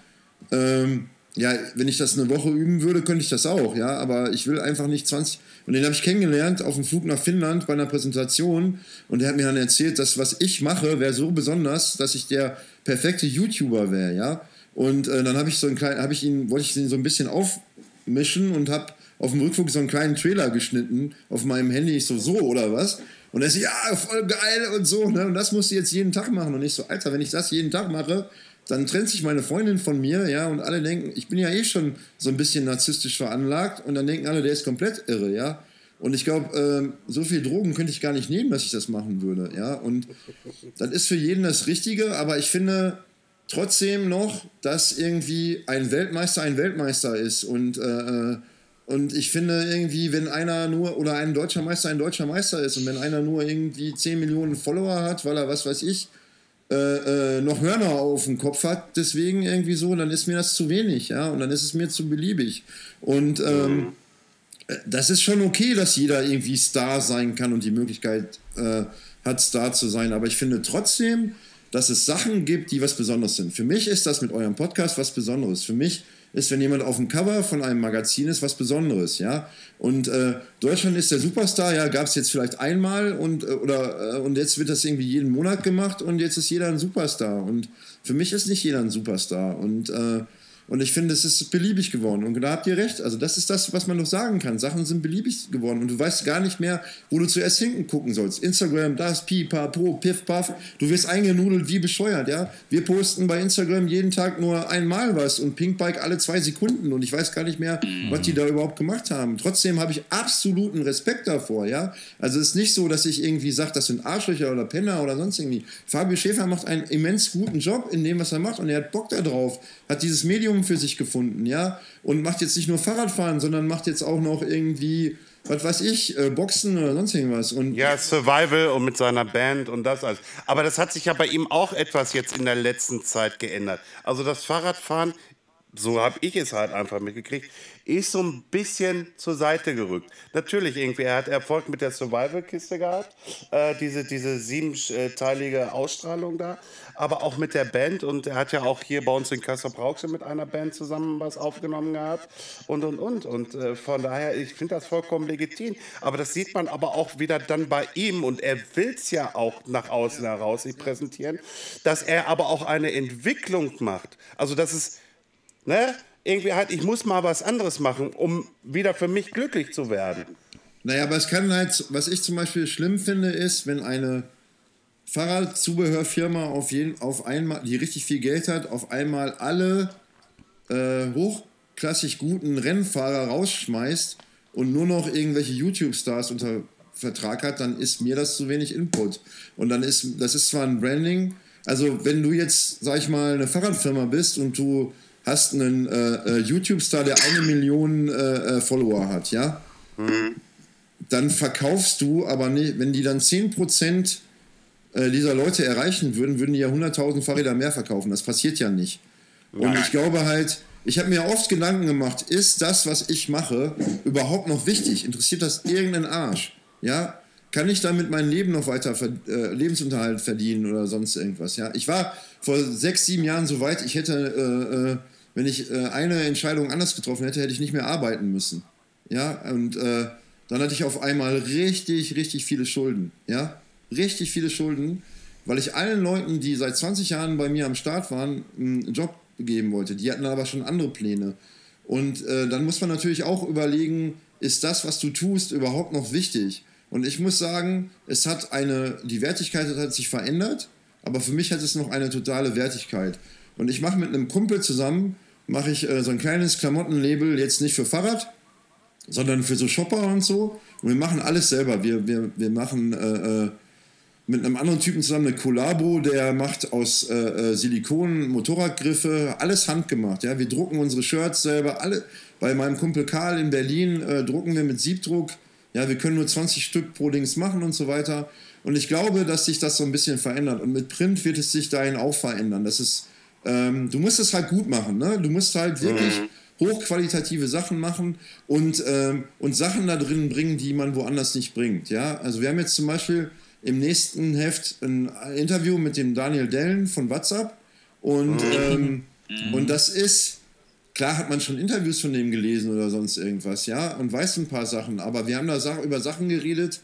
ähm, ja, wenn ich das eine Woche üben würde, könnte ich das auch, ja, aber ich will einfach nicht 20, und den habe ich kennengelernt auf dem Flug nach Finnland bei einer Präsentation. Und der hat mir dann erzählt, dass was ich mache, wäre so besonders, dass ich der perfekte YouTuber wäre, ja. Und äh, dann habe ich so einen kleinen, habe ich ihn, wollte ich ihn so ein bisschen aufmischen und habe auf dem Rückflug so einen kleinen Trailer geschnitten auf meinem Handy. Ich so, so oder was? Und er so, ja, voll geil und so. Ne? Und das musst du jetzt jeden Tag machen. Und ich so, Alter, wenn ich das jeden Tag mache, dann trennt sich meine Freundin von mir, ja, und alle denken, ich bin ja eh schon so ein bisschen narzisstisch veranlagt und dann denken alle, der ist komplett irre, ja. Und ich glaube, äh, so viel Drogen könnte ich gar nicht nehmen, dass ich das machen würde, ja. Und das ist für jeden das Richtige, aber ich finde trotzdem noch, dass irgendwie ein Weltmeister ein Weltmeister ist und äh, äh und ich finde irgendwie, wenn einer nur, oder ein deutscher Meister ein deutscher Meister ist und wenn einer nur irgendwie 10 Millionen Follower hat, weil er, was weiß ich, äh, äh, noch Hörner auf dem Kopf hat, deswegen irgendwie so, dann ist mir das zu wenig, ja, und dann ist es mir zu beliebig. Und ähm, äh, das ist schon okay, dass jeder irgendwie Star sein kann und die Möglichkeit äh, hat, Star zu sein, aber ich finde trotzdem, dass es Sachen gibt, die was Besonderes sind. Für mich ist das mit eurem Podcast was Besonderes. Für mich ist, wenn jemand auf dem Cover von einem Magazin ist, was Besonderes, ja. Und äh, Deutschland ist der Superstar, ja, gab es jetzt vielleicht einmal und äh, oder äh, und jetzt wird das irgendwie jeden Monat gemacht und jetzt ist jeder ein Superstar. Und für mich ist nicht jeder ein Superstar. Und äh, Und ich finde, es ist beliebig geworden. Und da habt ihr recht. Also, das ist das, was man noch sagen kann. Sachen sind beliebig geworden. Und du weißt gar nicht mehr, wo du zuerst hinten gucken sollst. Instagram, das, Pi, Pa, Po, Piff, Puff. Du wirst eingenudelt wie bescheuert, ja. Wir posten bei Instagram jeden Tag nur einmal was und Pinkbike alle zwei Sekunden. Und ich weiß gar nicht mehr, was die da überhaupt gemacht haben. Trotzdem habe ich absoluten Respekt davor, ja. Also, es ist nicht so, dass ich irgendwie sage, das sind Arschlöcher oder Penner oder sonst irgendwie. Fabio Schäfer macht einen immens guten Job in dem, was er macht. Und er hat Bock darauf. Hat dieses Medium für sich gefunden, ja, und macht jetzt nicht nur Fahrradfahren, sondern macht jetzt auch noch irgendwie, was weiß ich, äh, Boxen oder sonst irgendwas. Und Ja, Survival und mit seiner Band und das alles. Aber das hat sich ja bei ihm auch etwas jetzt in der letzten Zeit geändert. Also das Fahrradfahren, so habe ich es halt einfach mitgekriegt, ist so ein bisschen zur Seite gerückt. Natürlich irgendwie, er hat Erfolg mit der Survival-Kiste gehabt, äh, diese, diese siebenteilige Ausstrahlung da, aber auch mit der Band und er hat ja auch hier bei uns in Kassel Brauxel mit einer Band zusammen was aufgenommen gehabt und und und. Und äh, von daher, ich finde das vollkommen legitim, aber das sieht man aber auch wieder dann bei ihm und er will es ja auch nach außen heraus sich präsentieren, dass er aber auch eine Entwicklung macht, also das ist ne, irgendwie halt, ich muss mal was anderes machen, um wieder für mich glücklich zu werden. Naja, aber es kann halt, was ich zum Beispiel schlimm finde, ist, wenn eine Fahrradzubehörfirma auf, jeden, auf einmal, die richtig viel Geld hat, auf einmal alle äh, hochklassig guten Rennfahrer rausschmeißt und nur noch irgendwelche YouTube-Stars unter Vertrag hat, dann ist mir das zu wenig Input. Und dann ist, das ist zwar ein Branding, also wenn du jetzt, sag ich mal, eine Fahrradfirma bist und du hast einen äh, äh, YouTube-Star, der eine Million äh, äh, Follower hat, ja, dann verkaufst du aber nicht, wenn die dann 10% äh, dieser Leute erreichen würden, würden die ja 100.000 Fahrräder mehr verkaufen. Das passiert ja nicht. Und ich glaube halt, ich habe mir oft Gedanken gemacht, ist das, was ich mache, überhaupt noch wichtig? Interessiert das irgendeinen Arsch? Ja? Kann ich damit mein Leben noch weiter, äh, Lebensunterhalt verdienen oder sonst irgendwas? Ja? Ich war vor sechs, sieben Jahren so weit, ich hätte, äh, äh, wenn ich äh, eine Entscheidung anders getroffen hätte, hätte ich nicht mehr arbeiten müssen. Ja, und dann hatte ich auf einmal richtig, richtig viele Schulden. Ja, richtig viele Schulden, weil ich allen Leuten, die seit 20 Jahren bei mir am Start waren, einen Job geben wollte. Die hatten aber schon andere Pläne. Und äh, dann muss man natürlich auch überlegen, ist das, was du tust, überhaupt noch wichtig? Und ich muss sagen, es hat eine, die Wertigkeit hat sich verändert, aber für mich hat es noch eine totale Wertigkeit. Und ich mache mit einem Kumpel zusammen, mache ich äh, so ein kleines Klamottenlabel, jetzt nicht für Fahrrad, sondern für so Shopper und so. Und wir machen alles selber. Wir, wir, wir machen äh, äh, mit einem anderen Typen zusammen eine Collabo, der macht aus äh, äh, Silikon Motorradgriffe, alles handgemacht. Ja? Wir drucken unsere Shirts selber. Alle, bei meinem Kumpel Karl in Berlin äh, drucken wir mit Siebdruck. Ja, wir können nur 20 Stück pro Dings machen und so weiter. Und ich glaube, dass sich das so ein bisschen verändert. Und mit Print wird es sich dahin auch verändern. Das ist, ähm, du musst es halt gut machen. Ne? Du musst halt wirklich hochqualitative Sachen machen und, ähm, und Sachen da drin bringen, die man woanders nicht bringt. Ja? Also wir haben jetzt zum Beispiel im nächsten Heft ein Interview mit dem Daniel Dellen von WhatsApp. Und, ähm, und das ist, klar hat man schon Interviews von dem gelesen oder sonst irgendwas, ja, und weiß ein paar Sachen, aber wir haben da Sa über Sachen geredet,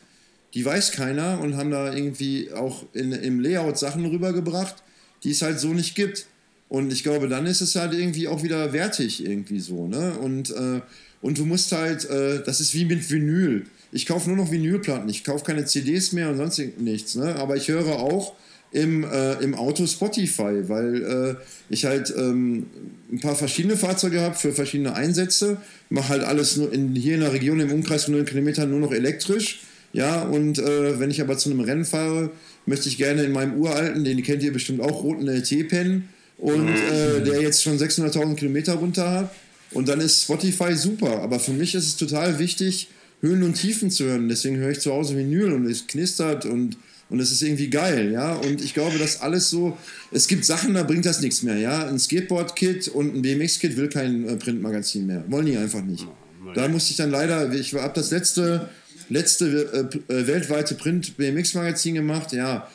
die weiß keiner und haben da irgendwie auch in, im Layout Sachen rübergebracht, die es halt so nicht gibt. Und ich glaube, dann ist es halt irgendwie auch wieder wertig irgendwie so, ne? Und, äh, und du musst halt, äh, das ist wie mit Vinyl. Ich kaufe nur noch Vinylplatten, ich kaufe keine CDs mehr und sonst nichts, ne? Aber ich höre auch im, äh, im Auto Spotify, weil äh, ich halt ähm, ein paar verschiedene Fahrzeuge habe für verschiedene Einsätze, mache halt alles nur in, hier in der Region im Umkreis von 0 Kilometern nur noch elektrisch. Ja, und äh, wenn ich aber zu einem Rennen fahre, möchte ich gerne in meinem uralten, den kennt ihr bestimmt auch, roten LT pennen und äh, der jetzt schon 600.000 Kilometer runter hat. Und dann ist Spotify super. Aber für mich ist es total wichtig, Höhen und Tiefen zu hören. Deswegen höre ich zu Hause Vinyl und es knistert und, und es ist irgendwie geil, ja. Und ich glaube, dass alles so, es gibt Sachen, da bringt das nichts mehr, ja. Ein Skateboard-Kit und ein BMX-Kit will kein äh, Printmagazin mehr. Wollen die einfach nicht. Da musste ich dann leider, ich habe das letzte, letzte äh, äh, weltweite Print-BMX-Magazin gemacht, ja.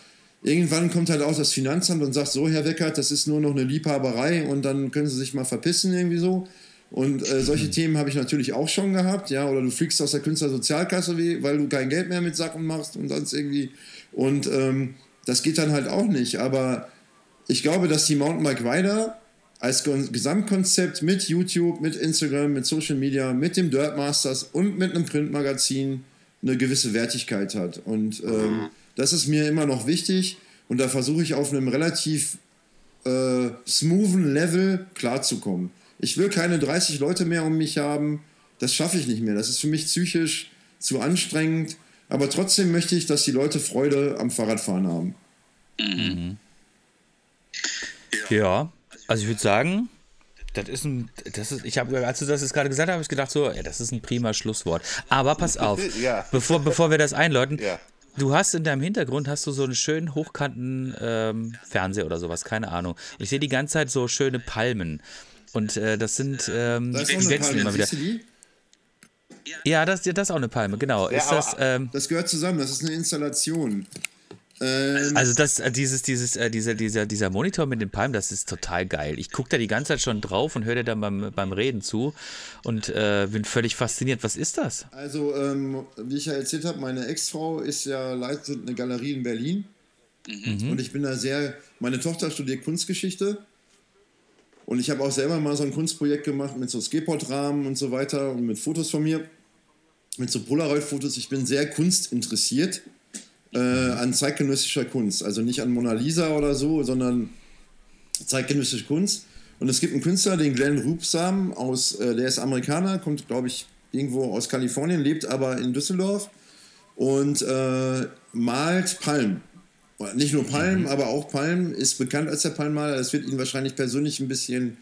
Irgendwann kommt halt auch das Finanzamt und sagt, so, Herr Weckert, das ist nur noch eine Liebhaberei und dann können Sie sich mal verpissen, irgendwie so. Und äh, solche Themen habe ich natürlich auch schon gehabt, ja, oder du fliegst aus der Künstlersozialkasse, weil du kein Geld mehr mit Sachen machst und sonst irgendwie. Und ähm, das geht dann halt auch nicht. Aber ich glaube, dass die Mountainbike Rider als Gesamtkonzept mit YouTube, mit Instagram, mit Social Media, mit dem Dirt Masters und mit einem Printmagazin eine gewisse Wertigkeit hat. Und ähm, das ist mir immer noch wichtig. Und da versuche ich auf einem relativ äh, smoothen Level klarzukommen. Ich will keine 30 Leute mehr um mich haben. Das schaffe ich nicht mehr. Das ist für mich psychisch zu anstrengend. Aber trotzdem möchte ich, dass die Leute Freude am Fahrradfahren haben. Mhm. Ja, also ich würde sagen, das ist ein, das ist, ich habe, als du das jetzt gerade gesagt hast, habe ich gedacht so, ja, das ist ein prima Schlusswort. Aber pass auf, *laughs* Ja. bevor, bevor wir das einläuten, Ja. du hast in deinem Hintergrund hast du so einen schönen hochkanten ähm, Fernseher oder sowas, keine Ahnung. Und ich sehe die ganze Zeit so schöne Palmen. Und äh, das sind, ähm, Da ist die wechseln immer wieder. Ja, das, das ist auch eine Palme, genau. Ja, ist das, ähm, Das gehört zusammen. Das ist eine Installation. Ähm, Also das, äh, dieses, dieses, äh, dieser, dieser, dieser Monitor mit den Palmen, das ist total geil. Ich gucke da die ganze Zeit schon drauf und höre dir dann beim, beim Reden zu und äh, bin völlig fasziniert. Was ist das? Also, ähm, wie ich ja erzählt habe, meine Ex-Frau ist ja leitet eine Galerie in Berlin. Und ich bin da sehr. Meine Tochter studiert Kunstgeschichte. Und ich habe auch selber mal so ein Kunstprojekt gemacht mit so Skateboard-Rahmen und so weiter und mit Fotos von mir. Mit so Polaroid-Fotos. Ich bin sehr kunstinteressiert äh, an zeitgenössischer Kunst. Also nicht an Mona Lisa oder so, sondern zeitgenössische Kunst. Und es gibt einen Künstler, den Glenn Rupsam, aus, äh, der ist Amerikaner, kommt, glaube ich, irgendwo aus Kalifornien, lebt aber in Düsseldorf und äh, malt Palmen. Nicht nur Palmen, aber auch Palmen, ist bekannt als der Palmenmaler. Das wird ihn wahrscheinlich persönlich ein bisschen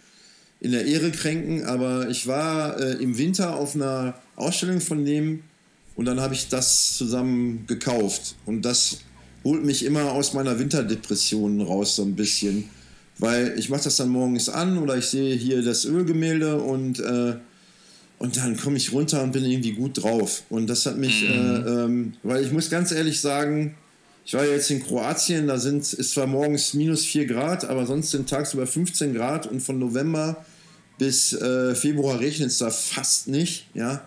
in der Ehre kränken, aber ich war äh, im Winter auf einer Ausstellung von dem und dann habe ich das zusammen gekauft. Und das holt mich immer aus meiner Winterdepression raus, so ein bisschen. Weil ich mache das dann morgens an oder ich sehe hier das Ölgemälde und, äh, und dann komme ich runter und bin irgendwie gut drauf. Und das hat mich, äh, ähm, weil ich muss ganz ehrlich sagen, ich war jetzt in Kroatien, da sind, ist zwar morgens minus 4 Grad, aber sonst sind tagsüber 15 Grad und von November bis äh, Februar regnet es da fast nicht, ja.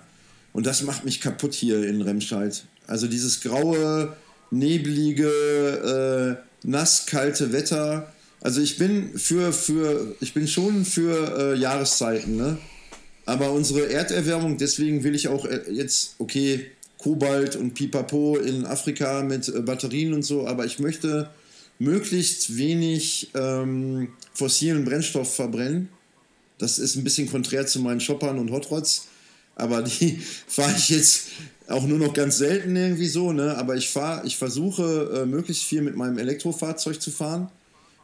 Und das macht mich kaputt hier in Remscheid. Also dieses graue, neblige, äh, nass Wetter. Also ich bin für, für ich bin schon für äh, Jahreszeiten, ne? Aber unsere Erderwärmung, deswegen will ich auch äh, jetzt, okay, Kobalt und Pipapo in Afrika mit äh, Batterien und so, aber ich möchte möglichst wenig ähm, fossilen Brennstoff verbrennen. Das ist ein bisschen konträr zu meinen Shoppern und Hotrods, aber die *laughs* fahre ich jetzt auch nur noch ganz selten irgendwie so, ne? Aber ich fahre, ich versuche äh, möglichst viel mit meinem Elektrofahrzeug zu fahren.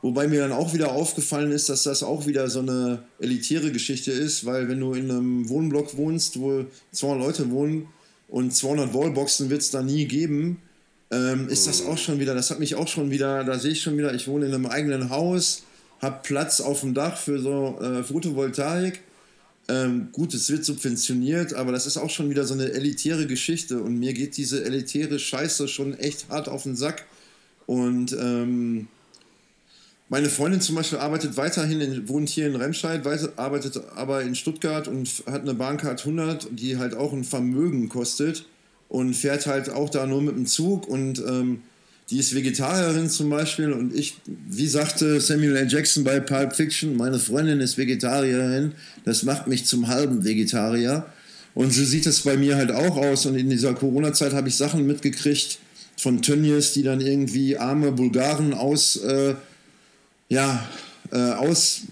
Wobei mir dann auch wieder aufgefallen ist, dass das auch wieder so eine elitäre Geschichte ist, weil wenn du in einem Wohnblock wohnst, wo 200 Leute wohnen und 200 Wallboxen wird es da nie geben, ähm, ist das auch schon wieder, das hat mich auch schon wieder, da sehe ich schon wieder, ich wohne in einem eigenen Haus, habe Platz auf dem Dach für so äh, Photovoltaik. Ähm, gut, es wird subventioniert, aber das ist auch schon wieder so eine elitäre Geschichte und mir geht diese elitäre Scheiße schon echt hart auf den Sack. Und ähm, meine Freundin zum Beispiel arbeitet weiterhin, in, wohnt hier in Remscheid, weiter, arbeitet aber in Stuttgart und hat eine Bahncard 100, die halt auch ein Vermögen kostet und fährt halt auch da nur mit dem Zug und ähm, die ist Vegetarierin zum Beispiel und ich, wie sagte Samuel L. Jackson bei Pulp Fiction, meine Freundin ist Vegetarierin, das macht mich zum halben Vegetarier und so sieht es bei mir halt auch aus und in dieser Corona-Zeit habe ich Sachen mitgekriegt von Tönnies, die dann irgendwie arme Bulgaren aus... Äh, ja, äh, aus,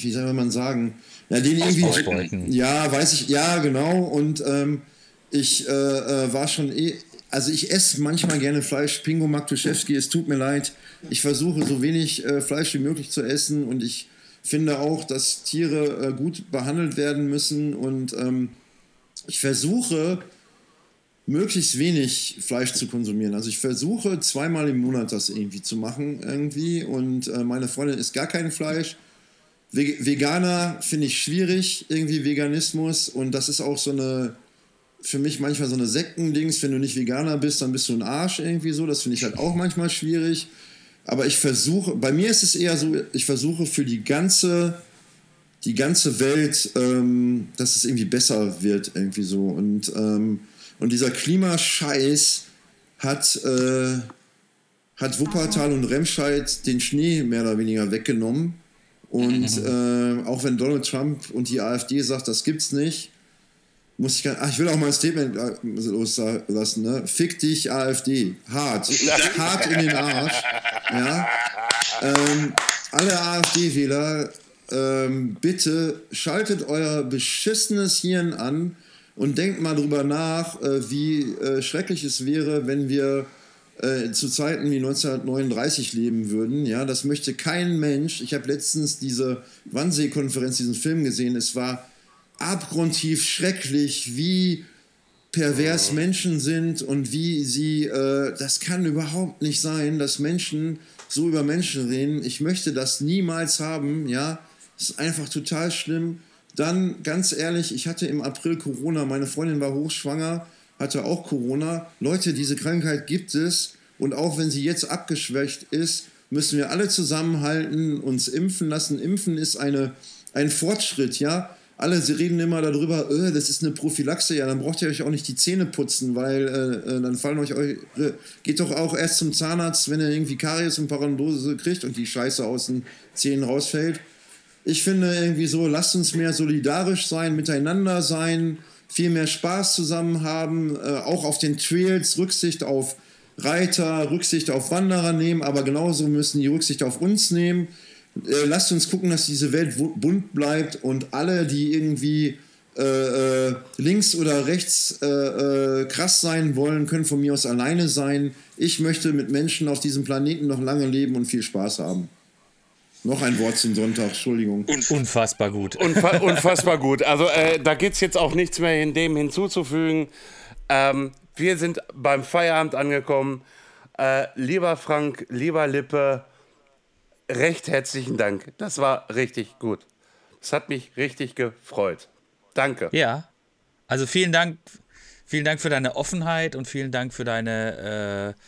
wie soll man sagen, ja, den irgendwie, Ausbeuten. ja, weiß ich, ja, genau, und ähm, ich äh, äh, war schon eh, also ich esse manchmal gerne Fleisch, Pingo Maktuszewski, es tut mir leid, ich versuche so wenig äh, Fleisch wie möglich zu essen. Und ich finde auch, dass Tiere äh, gut behandelt werden müssen. Und ähm, ich versuche, möglichst wenig Fleisch zu konsumieren. Also ich versuche zweimal im Monat das irgendwie zu machen irgendwie und äh, meine Freundin isst gar kein Fleisch. Ve Veganer finde ich schwierig, irgendwie Veganismus und das ist auch so eine, für mich manchmal so eine Sektendings, wenn du nicht Veganer bist, dann bist du ein Arsch irgendwie so, das finde ich halt auch manchmal schwierig. Aber ich versuche, bei mir ist es eher so, ich versuche für die ganze, die ganze Welt, ähm, dass es irgendwie besser wird irgendwie so und ähm, und dieser Klimascheiß hat, äh, hat Wuppertal und Remscheid den Schnee mehr oder weniger weggenommen. Und äh, auch wenn Donald Trump und die AfD sagt, das gibt's nicht, muss ich gar ach, ich will auch mal ein Statement äh, loslassen, ne? Fick dich, AfD. Hart. *laughs* Hart in den Arsch. Ja. Ähm, alle AfD-Wähler, ähm, bitte schaltet euer beschissenes Hirn an und denkt mal drüber nach, äh, wie äh, schrecklich es wäre, wenn wir äh, zu Zeiten wie 1939 leben würden. Ja, das möchte kein Mensch. Ich habe letztens diese Wannsee-Konferenz, diesen Film gesehen. Es war abgrundtief schrecklich, wie pervers Menschen sind und wie sie, äh, das kann überhaupt nicht sein, dass Menschen so über Menschen reden. Ich möchte das niemals haben, ja. Das ist einfach total schlimm. Dann, ganz ehrlich, ich hatte im April Corona, meine Freundin war hochschwanger, hatte auch Corona. Leute, diese Krankheit gibt es und auch wenn sie jetzt abgeschwächt ist, müssen wir alle zusammenhalten, uns impfen lassen. Impfen ist eine, ein Fortschritt, ja. Alle sie reden immer darüber, äh, das ist eine Prophylaxe, ja, dann braucht ihr euch auch nicht die Zähne putzen, weil äh, äh dann fallen euch, äh, geht doch auch erst zum Zahnarzt, wenn ihr irgendwie Karies und Parodose kriegt und die Scheiße aus den Zähnen rausfällt. Ich finde irgendwie so, lasst uns mehr solidarisch sein, miteinander sein, viel mehr Spaß zusammen haben, äh, auch auf den Trails Rücksicht auf Reiter, Rücksicht auf Wanderer nehmen, aber genauso müssen die Rücksicht auf uns nehmen. Äh, lasst uns gucken, dass diese Welt bunt bleibt und alle, die irgendwie äh, äh, links oder rechts äh, äh, krass sein wollen, können von mir aus alleine sein. Ich möchte mit Menschen auf diesem Planeten noch lange leben und viel Spaß haben. Noch ein Wort zum Sonntag, Entschuldigung. Unfassbar gut. Unfa *laughs* unfassbar gut. Also äh, da gibt es jetzt auch nichts mehr in dem hinzuzufügen. Ähm, wir sind beim Feierabend angekommen. Äh, lieber Frank, lieber Lippe, recht herzlichen Dank. Das war richtig gut. Es hat mich richtig gefreut. Danke. Ja, also vielen Dank, vielen Dank für deine Offenheit und vielen Dank für deine äh,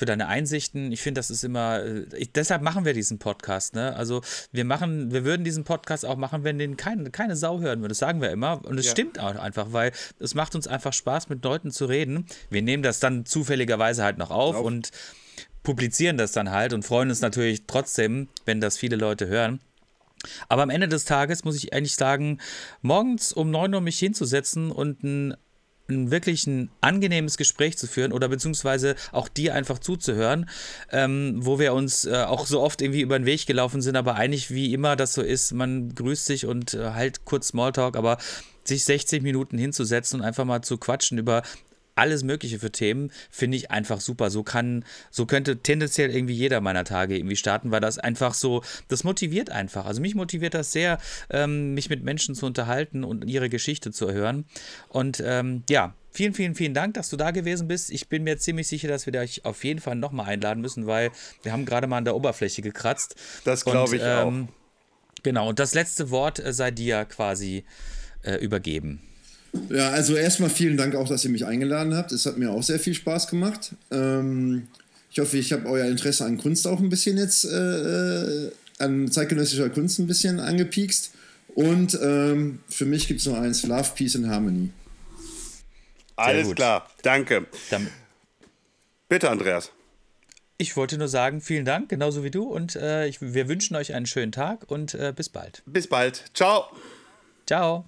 für deine Einsichten. Ich finde, das ist immer, äh, ich, deshalb machen wir diesen Podcast. Ne? Also wir machen, wir würden diesen Podcast auch machen, wenn den keine, keine Sau hören würde. Das sagen wir immer. Und es ja. stimmt auch einfach, weil es macht uns einfach Spaß, mit Leuten zu reden. Wir nehmen das dann zufälligerweise halt noch auf, auf. und publizieren das dann halt und freuen uns natürlich trotzdem, wenn das viele Leute hören. Aber am Ende des Tages muss ich eigentlich sagen, morgens um 9 Uhr mich hinzusetzen und ein ein wirklich ein angenehmes Gespräch zu führen oder beziehungsweise auch dir einfach zuzuhören, ähm, wo wir uns äh, auch so oft irgendwie über den Weg gelaufen sind, aber eigentlich wie immer das so ist, man grüßt sich und äh, halt kurz Smalltalk, aber sich 60 Minuten hinzusetzen und einfach mal zu quatschen über alles Mögliche für Themen, finde ich einfach super. So kann, so könnte tendenziell irgendwie jeder meiner Tage irgendwie starten, weil das einfach so, das motiviert einfach. Also mich motiviert das sehr, ähm, mich mit Menschen zu unterhalten und ihre Geschichte zu hören. Und ähm, ja, vielen, vielen, vielen Dank, dass du da gewesen bist. Ich bin mir ziemlich sicher, dass wir dich auf jeden Fall nochmal einladen müssen, weil wir haben gerade mal an der Oberfläche gekratzt. Das glaube ich ähm, auch. Genau, und das letzte Wort äh, sei dir quasi äh, übergeben. Ja, also erstmal vielen Dank auch, dass ihr mich eingeladen habt. Es hat mir auch sehr viel Spaß gemacht. Ähm, ich hoffe, ich habe euer Interesse an Kunst auch ein bisschen jetzt, äh, äh an zeitgenössischer Kunst ein bisschen angepiekst. Und ähm, für mich gibt es nur eins: Love, Peace and Harmony. Alles klar, danke. Dann Bitte, Andreas. Ich wollte nur sagen, vielen Dank, genauso wie du. Und äh, ich, wir wünschen euch einen schönen Tag und äh, bis bald. Bis bald. Ciao. Ciao.